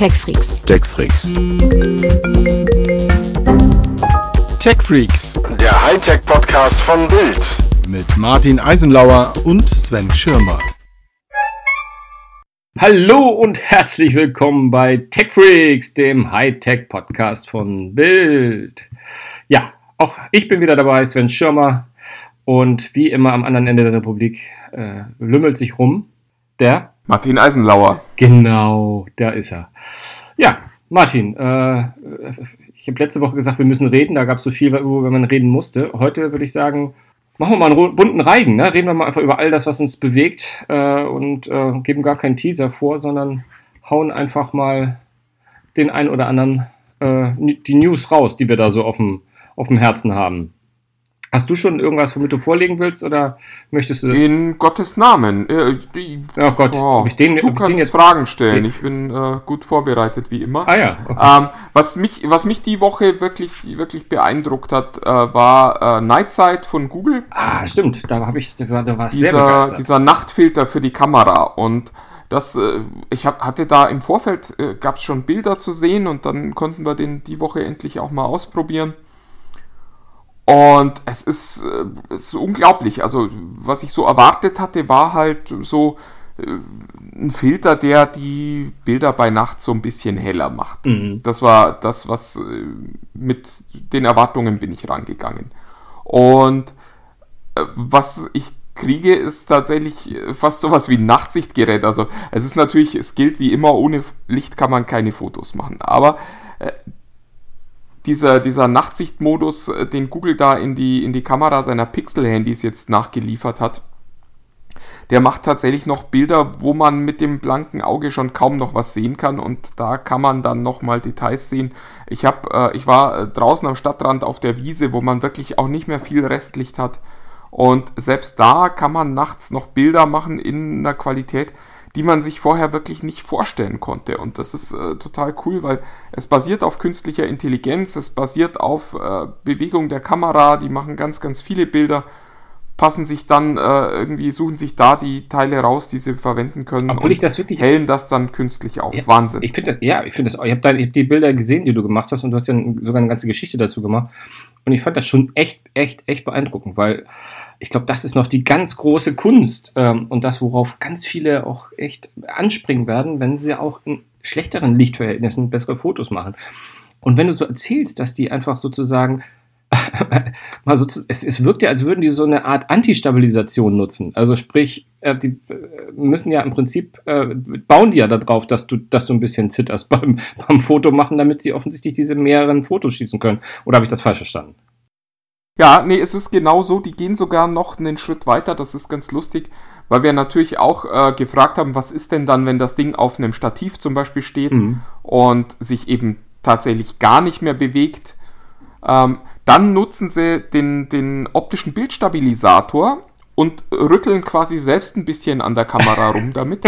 TechFreaks. TechFreaks. TechFreaks Der Hightech-Podcast von Bild. mit Martin Eisenlauer und Sven Schirmer. Hallo und herzlich willkommen bei TechFreaks, dem Hightech-Podcast von Bild. Ja, auch ich bin wieder dabei, Sven Schirmer. Und wie immer am anderen Ende der Republik äh, lümmelt sich rum der. Martin Eisenlauer. Genau, da ist er. Ja, Martin, äh, ich habe letzte Woche gesagt, wir müssen reden. Da gab es so viel, worüber man reden musste. Heute würde ich sagen, machen wir mal einen bunten Reigen. Ne? Reden wir mal einfach über all das, was uns bewegt äh, und äh, geben gar keinen Teaser vor, sondern hauen einfach mal den ein oder anderen äh, die News raus, die wir da so auf dem, auf dem Herzen haben. Hast du schon irgendwas, womit du vorlegen willst oder möchtest du. In Gottes Namen. Äh, Oh Gott, ob ich den- du ich den kannst jetzt- Fragen stellen. Ich bin äh, gut vorbereitet, wie immer. Ah ja, okay. Ähm, was, mich, was mich die Woche wirklich, wirklich beeindruckt hat, äh, war äh, Nightsight von Google. Ah, stimmt, da habe ich, da war, es sehr Dieser, begeistert. dieser Nachtfilter für die Kamera. Und das, äh, ich hab, hatte da im Vorfeld, äh, gab es schon Bilder zu sehen und dann konnten wir den die Woche endlich auch mal ausprobieren. Und es ist, äh, es ist unglaublich. Also, was ich so erwartet hatte, war halt so äh, ein Filter, der die Bilder bei Nacht so ein bisschen heller macht. Mhm. Das war das, was äh, mit den Erwartungen bin ich rangegangen. Und was ich kriege, ist tatsächlich fast sowas wie ein Nachtsichtgerät. Also es ist natürlich, es gilt wie immer, ohne Licht kann man keine Fotos machen. Aber äh, dieser, dieser Nachtsichtmodus, äh, den Google da in die, in die Kamera seiner Pixel-Handys jetzt nachgeliefert hat, der macht tatsächlich noch Bilder, wo man mit dem blanken Auge schon kaum noch was sehen kann. Und da kann man dann nochmal Details sehen. Ich, hab, äh, ich war äh, draußen am Stadtrand auf der Wiese, wo man wirklich auch nicht mehr viel Restlicht hat. Und selbst da kann man nachts noch Bilder machen in einer Qualität, die man sich vorher wirklich nicht vorstellen konnte. Und das ist äh, total cool, weil es basiert auf künstlicher Intelligenz, es basiert auf äh, Bewegung der Kamera, die machen ganz, ganz viele Bilder, passen sich dann äh, irgendwie, suchen sich da die Teile raus, die sie verwenden können. Obwohl und ich das wirklich- hellen das dann künstlich auf. Ja, Wahnsinn. Ich finde, ja, ich finde das auch. Ich habe hab die Bilder gesehen, die du gemacht hast, und du hast ja sogar eine ganze Geschichte dazu gemacht. Und ich fand das schon echt, echt, echt beeindruckend, weil ich glaube, das ist noch die ganz große Kunst ähm, und das, worauf ganz viele auch echt anspringen werden, wenn sie auch in schlechteren Lichtverhältnissen bessere Fotos machen. Und wenn du so erzählst, dass die einfach sozusagen mal so, es, es wirkt ja, als würden die so eine Art Anti-Stabilisation nutzen. Also sprich, äh, die äh, müssen ja im Prinzip, äh, bauen die ja darauf, dass du, dass du ein bisschen zitterst beim, beim Foto machen, damit sie offensichtlich diese mehreren Fotos schießen können. Oder habe ich das falsch verstanden? Ja, nee, es ist genau so. Die gehen sogar noch einen Schritt weiter. Das ist ganz lustig, weil wir natürlich auch äh, gefragt haben, was ist denn dann, wenn das Ding auf einem Stativ zum Beispiel steht Mhm. und sich eben tatsächlich gar nicht mehr bewegt. Ähm, dann nutzen sie den, den optischen Bildstabilisator und rütteln quasi selbst ein bisschen an der Kamera rum damit.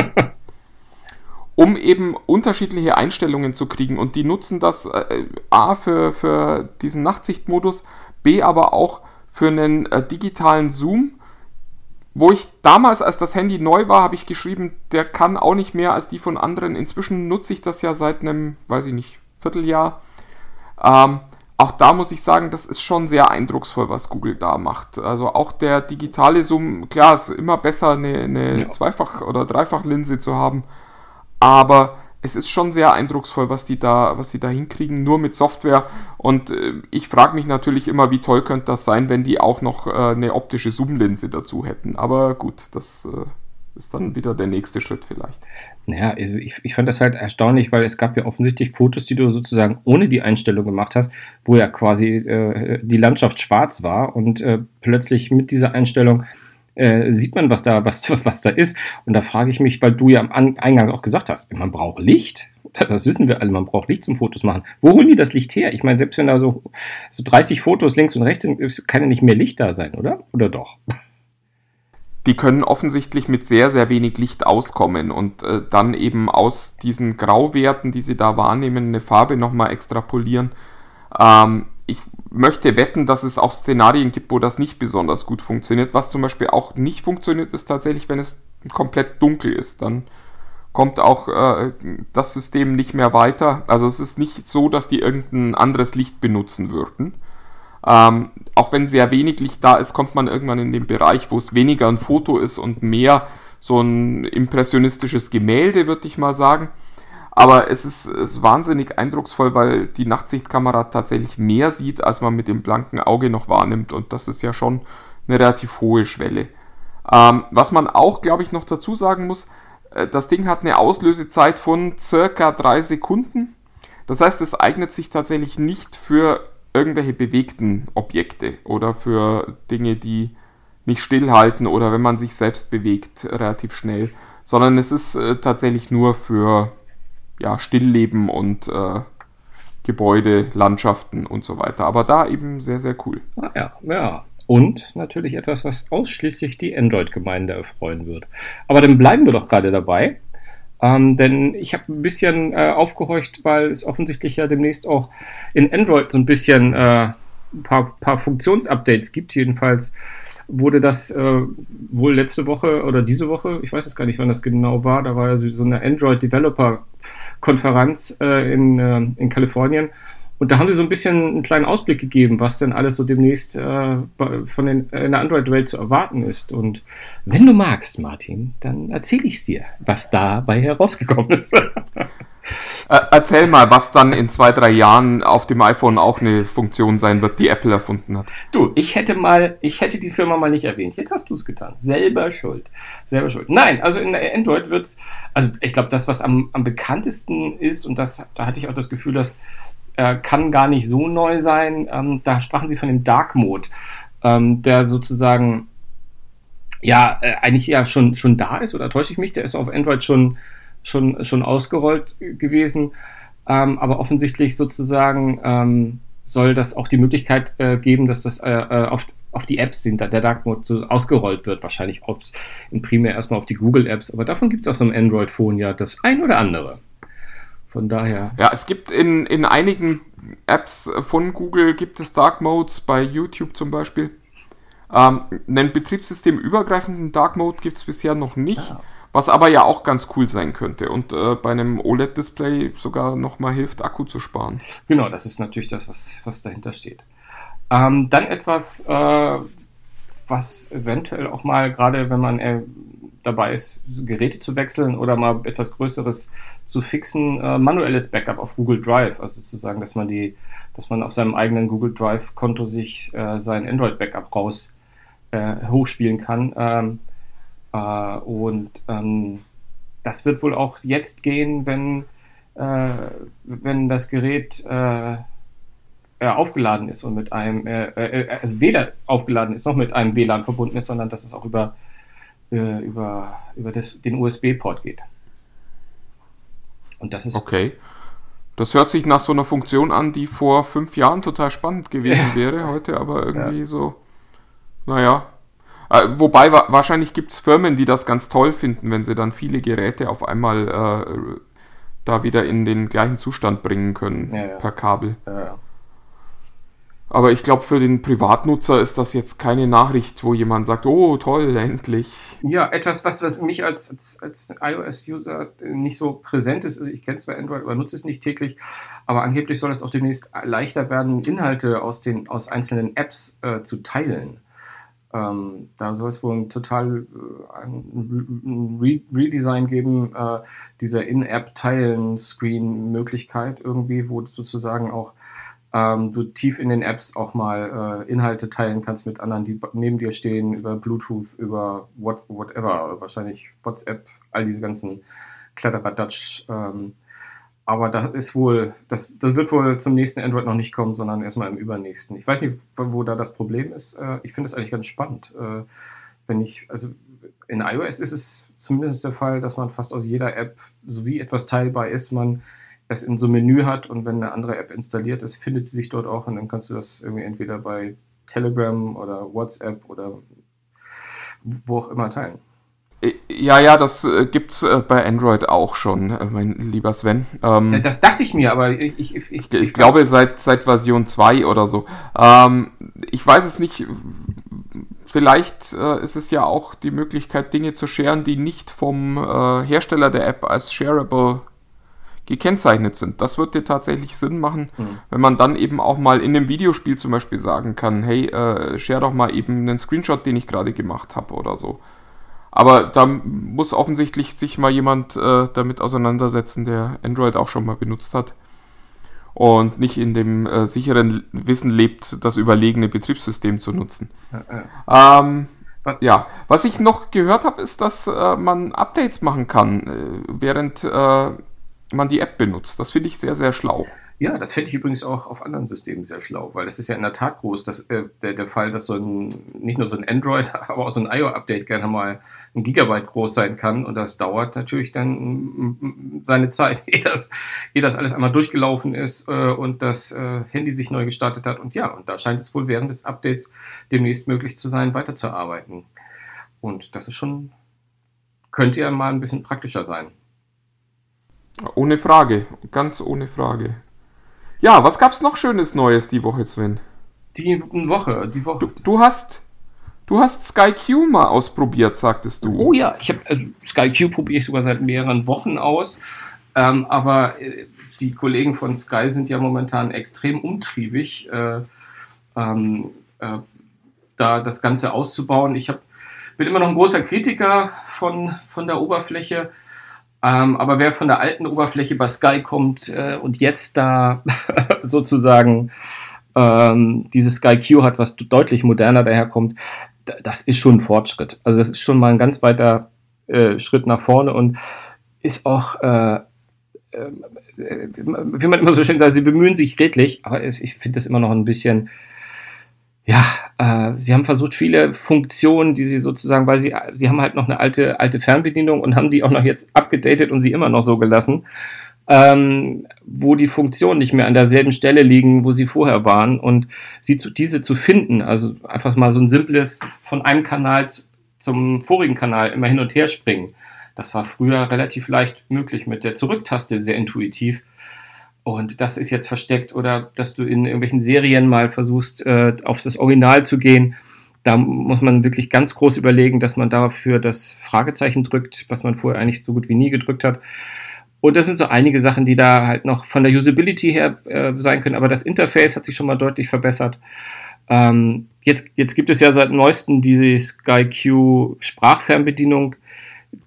um eben unterschiedliche Einstellungen zu kriegen. Und die nutzen das äh, A für, für diesen Nachtsichtmodus, B aber auch für einen äh, digitalen Zoom. Wo ich damals, als das Handy neu war, habe ich geschrieben, der kann auch nicht mehr als die von anderen. Inzwischen nutze ich das ja seit einem, weiß ich nicht, Vierteljahr. Ähm, auch da muss ich sagen, das ist schon sehr eindrucksvoll, was Google da macht. Also auch der digitale Zoom, klar, ist immer besser, eine, eine Ja. Zweifach- oder Dreifachlinse zu haben. Aber es ist schon sehr eindrucksvoll, was die da, was die da hinkriegen, nur mit Software. Und äh, ich frage mich natürlich immer, wie toll könnte das sein, wenn die auch noch äh, eine optische Zoom-Linse dazu hätten. Aber gut, das äh, ist dann wieder der nächste Schritt vielleicht. Naja, also ich, ich fand das halt erstaunlich, weil es gab ja offensichtlich Fotos, die du sozusagen ohne die Einstellung gemacht hast, wo ja quasi äh, die Landschaft schwarz war und äh, plötzlich mit dieser Einstellung äh, sieht man, was da, was, was da ist. Und da frage ich mich, weil du ja am An- Eingang auch gesagt hast, man braucht Licht. Das wissen wir alle, man braucht Licht zum Fotos machen. Wo holen die das Licht her? Ich meine, selbst wenn da so, so 30 Fotos links und rechts sind, kann ja nicht mehr Licht da sein, oder? Oder doch? die können offensichtlich mit sehr, sehr wenig Licht auskommen und äh, dann eben aus diesen Grauwerten, die sie da wahrnehmen, eine Farbe nochmal extrapolieren. Ähm, ich möchte wetten, dass es auch Szenarien gibt, wo das nicht besonders gut funktioniert. Was zum Beispiel auch nicht funktioniert, ist tatsächlich, wenn es komplett dunkel ist. Dann kommt auch äh, das System nicht mehr weiter. Also es ist nicht so, dass die irgendein anderes Licht benutzen würden. Ähm, auch wenn sehr wenig Licht da ist, kommt man irgendwann in den Bereich, wo es weniger ein Foto ist und mehr so ein impressionistisches Gemälde, würde ich mal sagen. Aber es ist, ist, wahnsinnig eindrucksvoll, weil die Nachtsichtkamera tatsächlich mehr sieht, als man mit dem blanken Auge noch wahrnimmt. Und das ist ja schon eine relativ hohe Schwelle. Ähm, was man auch, glaube ich, noch dazu sagen muss, äh, das Ding hat eine Auslösezeit von circa drei Sekunden. Das heißt, es eignet sich tatsächlich nicht für irgendwelche bewegten Objekte oder für Dinge, die nicht stillhalten oder wenn man sich selbst bewegt, relativ schnell, sondern es ist äh, tatsächlich nur für ja, Stillleben und äh, Gebäude, Landschaften und so weiter. Aber da eben sehr, sehr cool. Ah, ja, ja. Und natürlich etwas, was ausschließlich die Android-Gemeinde erfreuen wird. Aber dann bleiben wir doch gerade dabei. Ähm, denn ich habe ein bisschen äh, aufgehorcht, weil es offensichtlich ja demnächst auch in Android so ein bisschen äh, ein paar, paar Funktionsupdates gibt. Jedenfalls wurde das äh, wohl letzte Woche oder diese Woche, ich weiß es gar nicht, wann das genau war, da war ja so eine Android Developer Konferenz äh, in, äh, in Kalifornien. Und da haben sie so ein bisschen einen kleinen Ausblick gegeben, was denn alles so demnächst äh, von den, in der Android-Welt zu erwarten ist. Und wenn du magst, Martin, dann erzähle ich es dir, was dabei herausgekommen ist. Äh, erzähl mal, was dann in zwei, drei Jahren auf dem iPhone auch eine Funktion sein wird, die Apple erfunden hat. Du, ich hätte mal, ich hätte die Firma mal nicht erwähnt. Jetzt hast du es getan. Selber schuld. Selber schuld. Nein, also in Android wird es, also ich glaube, das, was am, am bekanntesten ist, und das, da hatte ich auch das Gefühl, dass äh, kann gar nicht so neu sein. Ähm, da sprachen sie von dem Dark Mode, ähm, der sozusagen ja äh, eigentlich ja schon, schon da ist, oder täusche ich mich? Der ist auf Android schon, schon, schon ausgerollt gewesen. Ähm, aber offensichtlich sozusagen ähm, soll das auch die Möglichkeit äh, geben, dass das äh, äh auf, auf die Apps hinter der Dark Mode so ausgerollt wird. Wahrscheinlich auch im Primär erstmal auf die Google Apps, aber davon gibt es auf so einem Android-Phone ja das ein oder andere. Von daher. Ja, es gibt in, in einigen Apps von Google gibt es Dark Modes, bei YouTube zum Beispiel. Ähm, einen betriebssystemübergreifenden Dark Mode gibt es bisher noch nicht, ah. Was aber ja auch ganz cool sein könnte und äh, bei einem OLED-Display sogar nochmal hilft, Akku zu sparen. Genau, das ist natürlich das, was, was dahinter steht. Ähm, dann etwas, äh, was eventuell auch mal, gerade wenn man äh, dabei ist, Geräte zu wechseln oder mal etwas Größeres zu fixen, äh, manuelles Backup auf Google Drive, also sozusagen, dass man die, dass man auf seinem eigenen Google Drive Konto sich äh, sein Android Backup raus äh, hochspielen kann. Ähm, äh, und ähm, das wird wohl auch jetzt gehen, wenn, äh, wenn das Gerät äh, aufgeladen ist und mit einem, also weder aufgeladen ist noch mit einem WLAN verbunden ist, sondern dass es auch über äh, über, über das, den USB-Port geht. Und das ist. Okay. Das hört sich nach so einer Funktion an, die vor fünf Jahren total spannend gewesen wäre, heute aber irgendwie ja. so, naja. Äh, wobei wa wahrscheinlich gibt es Firmen, die das ganz toll finden, wenn sie dann viele Geräte auf einmal äh, da wieder in den gleichen Zustand bringen können ja, per Kabel. Ja, aber ich glaube, für den Privatnutzer ist das jetzt keine Nachricht, wo jemand sagt, oh toll, endlich. Ja, etwas, was, was mich als, als, als iOS-User nicht so präsent ist. Ich kenne zwar Android, aber nutze es nicht täglich. Aber angeblich soll es auch demnächst leichter werden, Inhalte aus, den, aus einzelnen Apps äh, zu teilen. Ähm, da soll es wohl ein total äh, ein Re Redesign geben, äh, dieser In-App-Teilen-Screen-Möglichkeit irgendwie, wo sozusagen auch ähm, du tief in den Apps auch mal äh, Inhalte teilen kannst mit anderen, die neben dir stehen, über Bluetooth, über what, whatever, wahrscheinlich WhatsApp, all diese ganzen Kletterer-Dutch. Ähm, aber das ist wohl, das, das wird wohl zum nächsten Android noch nicht kommen, sondern erstmal im übernächsten. Ich weiß nicht, wo da das Problem ist. Äh, ich finde es eigentlich ganz spannend. Äh, wenn ich, also in iOS ist es zumindest der Fall, dass man fast aus jeder App, so wie etwas teilbar ist, man es in so einem Menü hat und wenn eine andere App installiert ist, findet sie sich dort auch und dann kannst du das irgendwie entweder bei Telegram oder WhatsApp oder wo auch immer teilen. Ja, ja, das äh, gibt's äh, bei Android auch schon, äh, mein lieber Sven. Ähm, das dachte ich mir, aber ich, ich, ich, ich, ich glaube seit, seit Version 2 oder so. Ähm, ich weiß es nicht, vielleicht äh, ist es ja auch die Möglichkeit, Dinge zu sharen, die nicht vom Hersteller der App als shareable gekennzeichnet sind. Das wird dir tatsächlich Sinn machen, mhm. wenn man dann eben auch mal in einem Videospiel zum Beispiel sagen kann, hey, share doch mal eben einen Screenshot, den ich gerade gemacht habe oder so. Aber da muss offensichtlich sich mal jemand äh, damit auseinandersetzen, der Android auch schon mal benutzt hat und nicht in dem äh, sicheren Wissen lebt, das überlegene Betriebssystem zu nutzen. Ja, ähm, ja. was ich noch gehört habe, ist, dass äh, man Updates machen kann, äh, während äh, man die App benutzt. Das finde ich sehr, sehr schlau. Ja, das fände ich übrigens auch auf anderen Systemen sehr schlau, weil das ist ja in der Tat groß, dass, äh, der, der Fall, dass so ein, nicht nur so ein Android, aber auch so ein IO-Update gerne mal ein Gigabyte groß sein kann und das dauert natürlich dann seine Zeit, ehe das, ehe das alles einmal durchgelaufen ist äh, und das äh, Handy sich neu gestartet hat. Und ja, und da scheint es wohl während des Updates demnächst möglich zu sein, weiterzuarbeiten. Und das ist schon, könnte ja mal ein bisschen praktischer sein. Ohne Frage, ganz ohne Frage. Ja, was gab's noch Schönes Neues die Woche, Sven? Die Woche, die Woche. Du, du hast, du hast SkyQ mal ausprobiert, sagtest du. Oh ja, ich habe also SkyQ probiere ich sogar seit mehreren Wochen aus. Ähm, aber äh, die Kollegen von Sky sind ja momentan extrem umtriebig, äh, ähm, äh, da das Ganze auszubauen. Ich hab, bin immer noch ein großer Kritiker von, von der Oberfläche. Ähm, aber wer von der alten Oberfläche bei Sky kommt äh, und jetzt da sozusagen ähm, dieses Sky Q hat, was deutlich moderner daherkommt, das ist schon ein Fortschritt. Also das ist schon mal ein ganz weiter äh, Schritt nach vorne und ist auch, äh, äh, wie man immer so schön sagt, sie bemühen sich redlich, aber ich finde das immer noch ein bisschen ja, äh, sie haben versucht, viele Funktionen, die sie sozusagen, weil sie, sie haben halt noch eine alte, alte Fernbedienung und haben die auch noch jetzt abgedatet und sie immer noch so gelassen, ähm, wo die Funktionen nicht mehr an derselben Stelle liegen, wo sie vorher waren und sie zu, diese zu finden, also einfach mal so ein simples von einem Kanal zum vorigen Kanal immer hin und her springen. Das war früher relativ leicht möglich mit der Zurücktaste, sehr intuitiv. Und das ist jetzt versteckt oder dass du in irgendwelchen Serien mal versuchst, äh, auf das Original zu gehen. Da muss man wirklich ganz groß überlegen, dass man dafür das Fragezeichen drückt, was man vorher eigentlich so gut wie nie gedrückt hat. Und das sind so einige Sachen, die da halt noch von der Usability her äh, sein können. Aber das Interface hat sich schon mal deutlich verbessert. Ähm, jetzt, jetzt gibt es ja seit neuestem die SkyQ Sprachfernbedienung,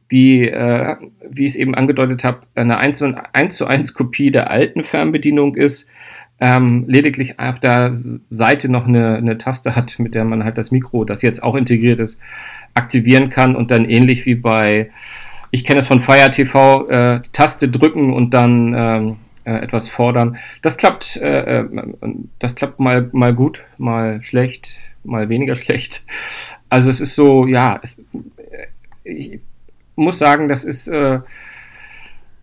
die, äh, wie ich es eben angedeutet habe, eine 1 zu 1 Kopie der alten Fernbedienung ist, ähm, lediglich auf der Seite noch eine, eine Taste hat, mit der man halt das Mikro, das jetzt auch integriert ist, aktivieren kann und dann ähnlich wie bei, ich kenne es von Fire TV, äh, Taste drücken und dann ähm, äh, etwas fordern. Das klappt, äh, äh, das klappt mal, mal gut, mal schlecht, mal weniger schlecht. Also es ist so, ja, es, ich, muss sagen, das ist, äh,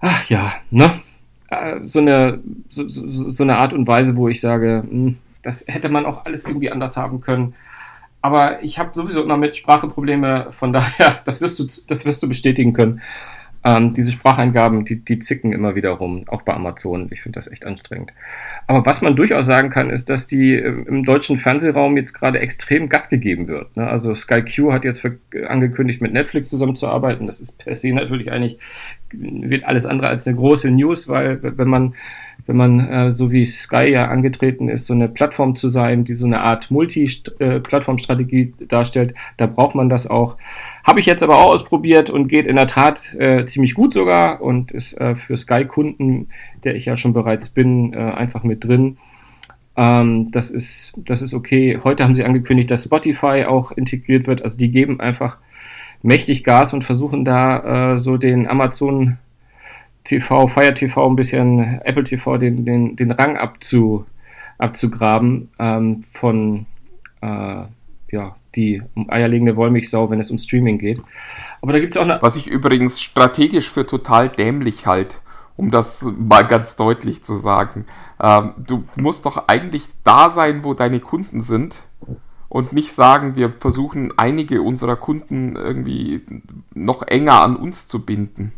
ach ja, ne? Äh, so, eine, so, so, so, eine Art und Weise, wo ich sage, hm, das hätte man auch alles irgendwie anders haben können. Aber ich habe sowieso immer mit Sprache Probleme, von daher, das wirst du, das wirst du bestätigen können. Ähm, diese Spracheingaben, die, die zicken immer wieder rum, auch bei Amazon. Ich finde das echt anstrengend. Aber was man durchaus sagen kann, ist, dass die äh, im deutschen Fernsehraum jetzt gerade extrem Gas gegeben wird. Ne? Also Sky Q hat jetzt für, angekündigt, mit Netflix zusammenzuarbeiten. Das ist per se natürlich eigentlich, wird alles andere als eine große News, weil wenn man wenn man äh, so wie Sky ja angetreten ist, so eine Plattform zu sein, die so eine Art Multi-Plattform-Strategie darstellt, da braucht man das auch. Habe ich jetzt aber auch ausprobiert und geht in der Tat äh, ziemlich gut sogar und ist äh, für Sky-Kunden, der ich ja schon bereits bin, äh, einfach mit drin. Ähm, das, ist, das ist okay. Heute haben sie angekündigt, dass Spotify auch integriert wird. Also die geben einfach mächtig Gas und versuchen da äh, so den Amazon TV, Fire TV ein bisschen Apple TV den, den, den Rang abzu, abzugraben ähm, von äh, ja, die eierlegende Wollmilchsau, wenn es um Streaming geht. Aber da gibt es auch eine. Was ich übrigens strategisch für total dämlich halt, um das mal ganz deutlich zu sagen. Ähm, du musst doch eigentlich da sein, wo deine Kunden sind und nicht sagen, wir versuchen einige unserer Kunden irgendwie noch enger an uns zu binden.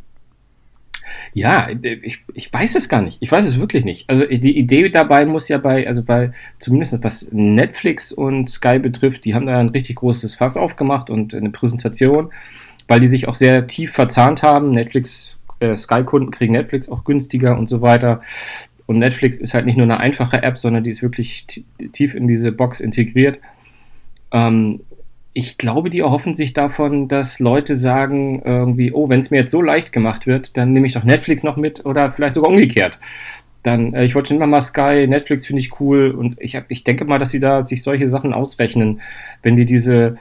Ja, ich, ich weiß es gar nicht. Ich weiß es wirklich nicht. Also die Idee dabei muss ja bei, also bei, zumindest was Netflix und Sky betrifft, die haben da ein richtig großes Fass aufgemacht und eine Präsentation, weil die sich auch sehr tief verzahnt haben. Netflix, äh, Sky-Kunden kriegen Netflix auch günstiger und so weiter. Und Netflix ist halt nicht nur eine einfache App, sondern die ist wirklich tief in diese Box integriert. Ähm, ich glaube, die erhoffen sich davon, dass Leute sagen, irgendwie, oh, wenn es mir jetzt so leicht gemacht wird, dann nehme ich doch Netflix noch mit oder vielleicht sogar umgekehrt. Dann, äh, ich wollte schon immer mal Sky, Netflix finde ich cool und ich, hab, ich denke mal, dass sie da sich solche Sachen ausrechnen, wenn die diese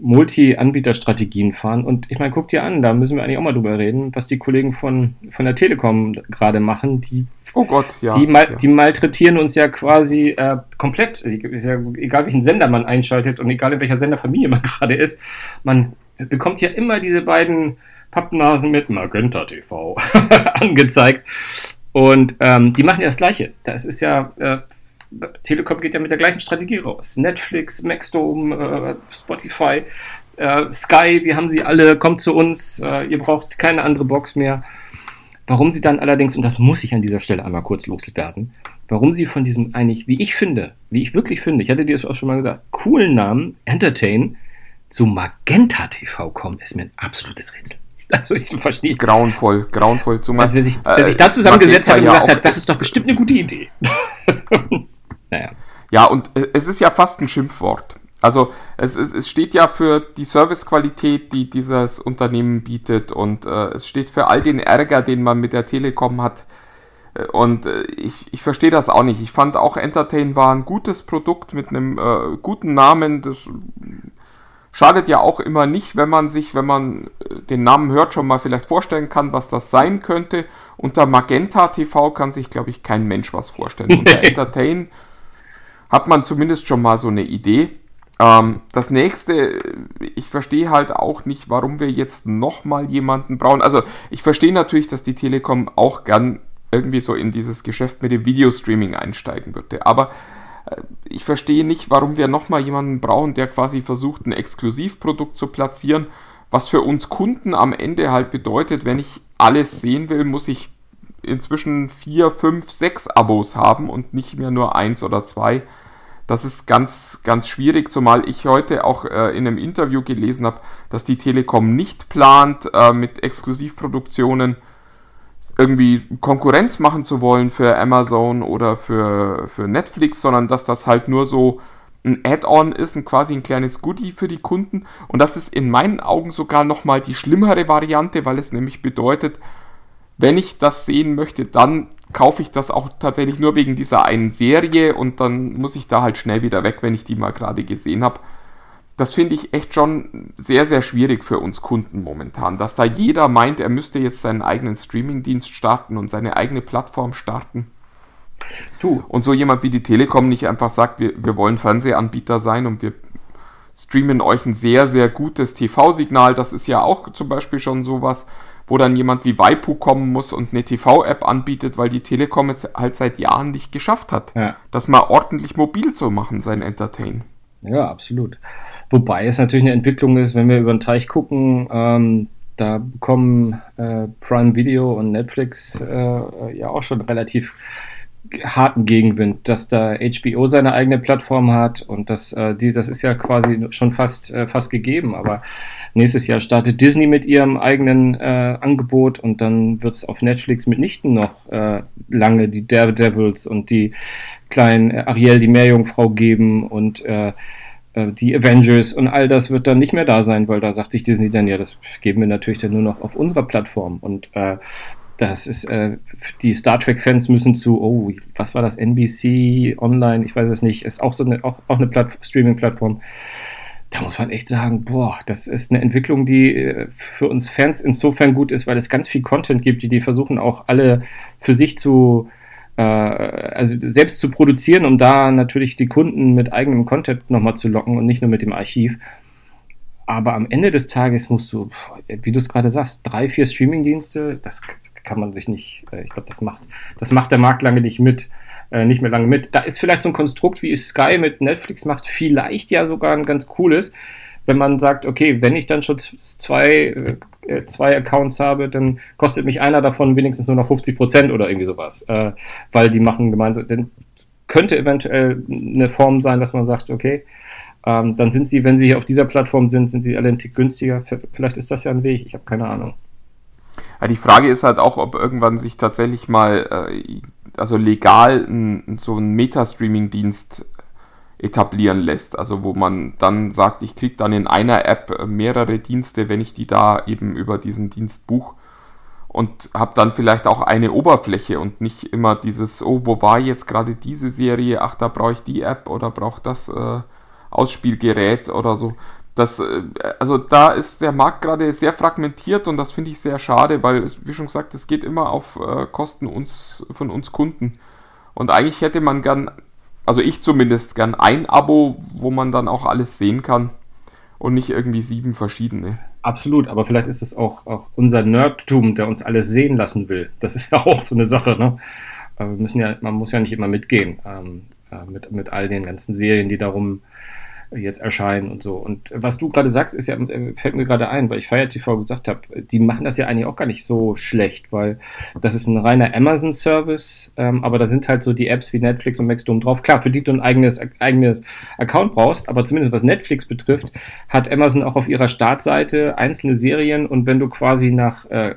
Multi-Anbieter-Strategien fahren. Und ich meine, guck dir an, da müssen wir eigentlich auch mal drüber reden, was die Kollegen von, von der Telekom gerade machen. Die Oh Gott, ja. Die, mal, ja. die malträtieren uns ja quasi äh, komplett. Also, ist ja egal, welchen Sender man einschaltet und egal in welcher Senderfamilie man gerade ist, man bekommt ja immer diese beiden Pappnasen mit Magenta TV angezeigt. Und ähm, die machen ja das Gleiche. Das ist ja, äh, Telekom geht ja mit der gleichen Strategie raus. Netflix, Maxdome, äh, Spotify, äh, Sky, wir haben sie alle, kommt zu uns, äh, ihr braucht keine andere Box mehr. Warum sie dann allerdings, und das muss ich an dieser Stelle einmal kurz loswerden, warum sie von diesem eigentlich, wie ich finde, wie ich wirklich finde, ich hatte dir das auch schon mal gesagt, coolen Namen Entertain zu Magenta TV kommen, ist mir ein absolutes Rätsel. Also ich verstehe. Grauenvoll, grauenvoll. Zumal, also wer sich, wer sich da zusammengesetzt hat und gesagt ja hat, das ist doch bestimmt eine gute Idee. naja. Ja, und äh, es ist ja fast ein Schimpfwort. Also es, es, es steht ja für die Servicequalität, die dieses Unternehmen bietet und äh, es steht für all den Ärger, den man mit der Telekom hat. Äh, und äh, ich, ich verstehe das auch nicht. Ich fand auch Entertain war ein gutes Produkt mit einem äh, guten Namen. Das schadet ja auch immer nicht, wenn man sich, wenn man äh, den Namen hört, schon mal vielleicht vorstellen kann, was das sein könnte. Unter Magenta TV kann sich, glaube ich, kein Mensch was vorstellen. Unter Entertain hat man zumindest schon mal so eine Idee. Ähm, das nächste, ich verstehe halt auch nicht, warum wir jetzt nochmal jemanden brauchen. Also ich verstehe natürlich, dass die Telekom auch gern irgendwie so in dieses Geschäft mit dem Videostreaming einsteigen würde. Aber äh, ich verstehe nicht, warum wir nochmal jemanden brauchen, der quasi versucht, ein Exklusivprodukt zu platzieren, was für uns Kunden am Ende halt bedeutet, wenn ich alles sehen will, muss ich inzwischen vier, fünf, sechs Abos haben und nicht mehr nur eins oder zwei. Das ist ganz, ganz schwierig, zumal ich heute auch äh, in einem Interview gelesen habe, dass die Telekom nicht plant, äh, mit Exklusivproduktionen irgendwie Konkurrenz machen zu wollen für Amazon oder für, für Netflix, sondern dass das halt nur so ein Add-on ist, ein quasi ein kleines Goodie für die Kunden. Und das ist in meinen Augen sogar nochmal die schlimmere Variante, weil es nämlich bedeutet, wenn ich das sehen möchte, dann kaufe ich das auch tatsächlich nur wegen dieser einen Serie und dann muss ich da halt schnell wieder weg, wenn ich die mal gerade gesehen habe. Das finde ich echt schon sehr, sehr schwierig für uns Kunden momentan, dass da jeder meint, er müsste jetzt seinen eigenen Streamingdienst starten und seine eigene Plattform starten. Du. Und so jemand wie die Telekom nicht einfach sagt, wir, wir wollen Fernsehanbieter sein und wir streamen euch ein sehr, sehr gutes TV-Signal. Das ist ja auch zum Beispiel schon sowas, wo dann jemand wie Waipu kommen muss und eine TV-App anbietet, weil die Telekom es halt seit Jahren nicht geschafft hat, ja. das mal ordentlich mobil zu machen, sein Entertain. Ja, absolut. Wobei es natürlich eine Entwicklung ist, wenn wir über den Teich gucken, ähm, da bekommen äh, Prime Video und Netflix äh, ja auch schon relativ harten Gegenwind, dass da HBO seine eigene Plattform hat und das, äh, die, das ist ja quasi schon fast, äh, fast gegeben, aber nächstes Jahr startet Disney mit ihrem eigenen äh, Angebot und dann wird es auf Netflix mitnichten noch äh, lange die Daredevils und die kleinen äh, Ariel, die Meerjungfrau geben und äh, die Avengers und all das wird dann nicht mehr da sein, weil da sagt sich Disney dann, ja, das geben wir natürlich dann nur noch auf unserer Plattform. Und äh, das ist, äh, die Star Trek-Fans müssen zu, oh, was war das, NBC Online, ich weiß es nicht, ist auch so eine, auch, auch eine Streaming-Plattform. Da muss man echt sagen, boah, das ist eine Entwicklung, die äh, für uns Fans insofern gut ist, weil es ganz viel Content gibt, die die versuchen auch alle für sich zu, äh, also selbst zu produzieren, um da natürlich die Kunden mit eigenem Content nochmal zu locken und nicht nur mit dem Archiv. Aber am Ende des Tages musst du, wie du es gerade sagst, drei, vier Streaming-Dienste, das kann man sich nicht, äh, ich glaube, das macht, das macht der Markt lange nicht mit, äh, nicht mehr lange mit. Da ist vielleicht so ein Konstrukt, wie Sky mit Netflix macht, vielleicht ja sogar ein ganz cooles, wenn man sagt, okay, wenn ich dann schon zwei äh, zwei Accounts habe, dann kostet mich einer davon wenigstens nur noch 50 Prozent oder irgendwie sowas. Äh, weil die machen gemeinsam, denn könnte eventuell eine Form sein, dass man sagt, okay, ähm, dann sind sie, wenn sie hier auf dieser Plattform sind, sind sie alle einen Tick günstiger. Vielleicht ist das ja ein Weg, ich habe keine Ahnung. Ja, die Frage ist halt auch, ob irgendwann sich tatsächlich mal, äh, also legal ein, so ein Meta-Streaming-Dienst etablieren lässt. Also wo man dann sagt, ich kriege dann in einer App mehrere Dienste, wenn ich die da eben über diesen Dienst buche und habe dann vielleicht auch eine Oberfläche und nicht immer dieses, oh, wo war jetzt gerade diese Serie, ach, da brauche ich die App oder brauche das äh, Ausspielgerät oder so. Das, äh, also da ist der Markt gerade sehr fragmentiert und das finde ich sehr schade, weil, wie schon gesagt, es geht immer auf äh, Kosten uns, von uns Kunden. Und eigentlich hätte man gern, also ich zumindest gern ein Abo, wo man dann auch alles sehen kann und nicht irgendwie sieben verschiedene. Absolut, aber vielleicht ist es auch, auch unser Nerdtum, der uns alles sehen lassen will. Das ist ja auch so eine Sache, ne? Wir müssen ja, man muss ja nicht immer mitgehen ähm, äh, mit, mit all den ganzen Serien, die darum jetzt erscheinen und so. Und was du gerade sagst, ist ja, äh, fällt mir gerade ein, weil ich Fire TV gesagt habe, die machen das ja eigentlich auch gar nicht so schlecht, weil das ist ein reiner Amazon-Service, ähm, aber da sind halt so die Apps wie Netflix und Maxdome drauf. Klar, für die du ein eigenes, eigenes Account brauchst, aber zumindest was Netflix betrifft, hat Amazon auch auf ihrer Startseite einzelne Serien und wenn du quasi nach, äh,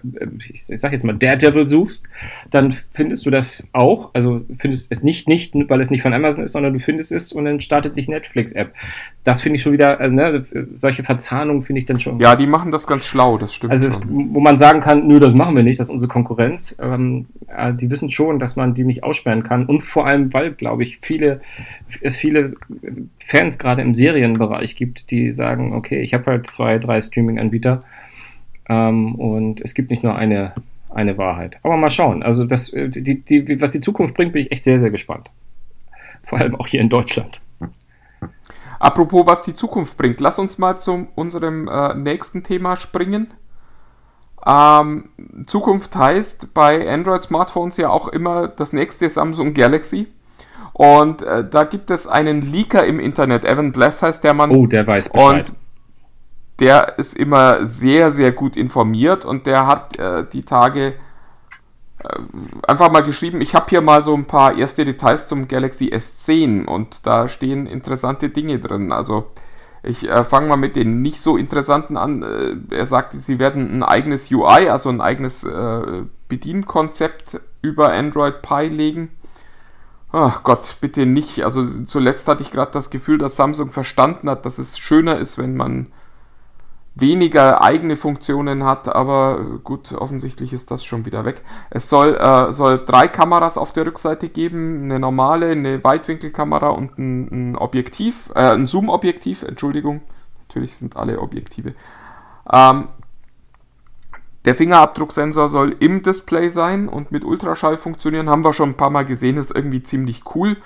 ich sag jetzt mal, Daredevil suchst, dann findest du das auch, also findest es nicht, nicht, weil es nicht von Amazon ist, sondern du findest es und dann startet sich Netflix-App das finde ich schon wieder, äh, ne, solche Verzahnungen finde ich dann schon. Ja, die machen das ganz schlau, das stimmt. Also, schon. wo man sagen kann, nö, das machen wir nicht, das ist unsere Konkurrenz. Ähm, äh, die wissen schon, dass man die nicht aussperren kann. Und vor allem, weil, glaube ich, viele, es viele Fans gerade im Serienbereich gibt, die sagen, okay, ich habe halt zwei, drei Streaming-Anbieter ähm, und es gibt nicht nur eine, eine Wahrheit. Aber mal schauen. Also, das, äh, die, die, was die Zukunft bringt, bin ich echt sehr, sehr gespannt. Vor allem auch hier in Deutschland. Apropos, was die Zukunft bringt, lass uns mal zu unserem äh, nächsten Thema springen. Ähm, Zukunft heißt bei Android-Smartphones ja auch immer das nächste Samsung Galaxy. Und äh, da gibt es einen Leaker im Internet, Evan Bless heißt der Mann. Oh, der weiß Bescheid. Und der ist immer sehr, sehr gut informiert und der hat äh, die Tage einfach mal geschrieben, ich habe hier mal so ein paar erste Details zum Galaxy S10 und da stehen interessante Dinge drin. Also ich äh, fange mal mit den nicht so interessanten an. Äh, er sagte, sie werden ein eigenes UI, also ein eigenes äh, Bedienkonzept über Android Pie legen. Ach Gott, bitte nicht. Also zuletzt hatte ich gerade das Gefühl, dass Samsung verstanden hat, dass es schöner ist, wenn man weniger eigene Funktionen hat, aber gut, offensichtlich ist das schon wieder weg. Es soll, äh, soll drei Kameras auf der Rückseite geben, eine normale, eine Weitwinkelkamera und ein, ein Objektiv, äh, ein Zoom-Objektiv, Entschuldigung, natürlich sind alle Objektive. Ähm, der Fingerabdrucksensor soll im Display sein und mit Ultraschall funktionieren, haben wir schon ein paar Mal gesehen, ist irgendwie ziemlich cool.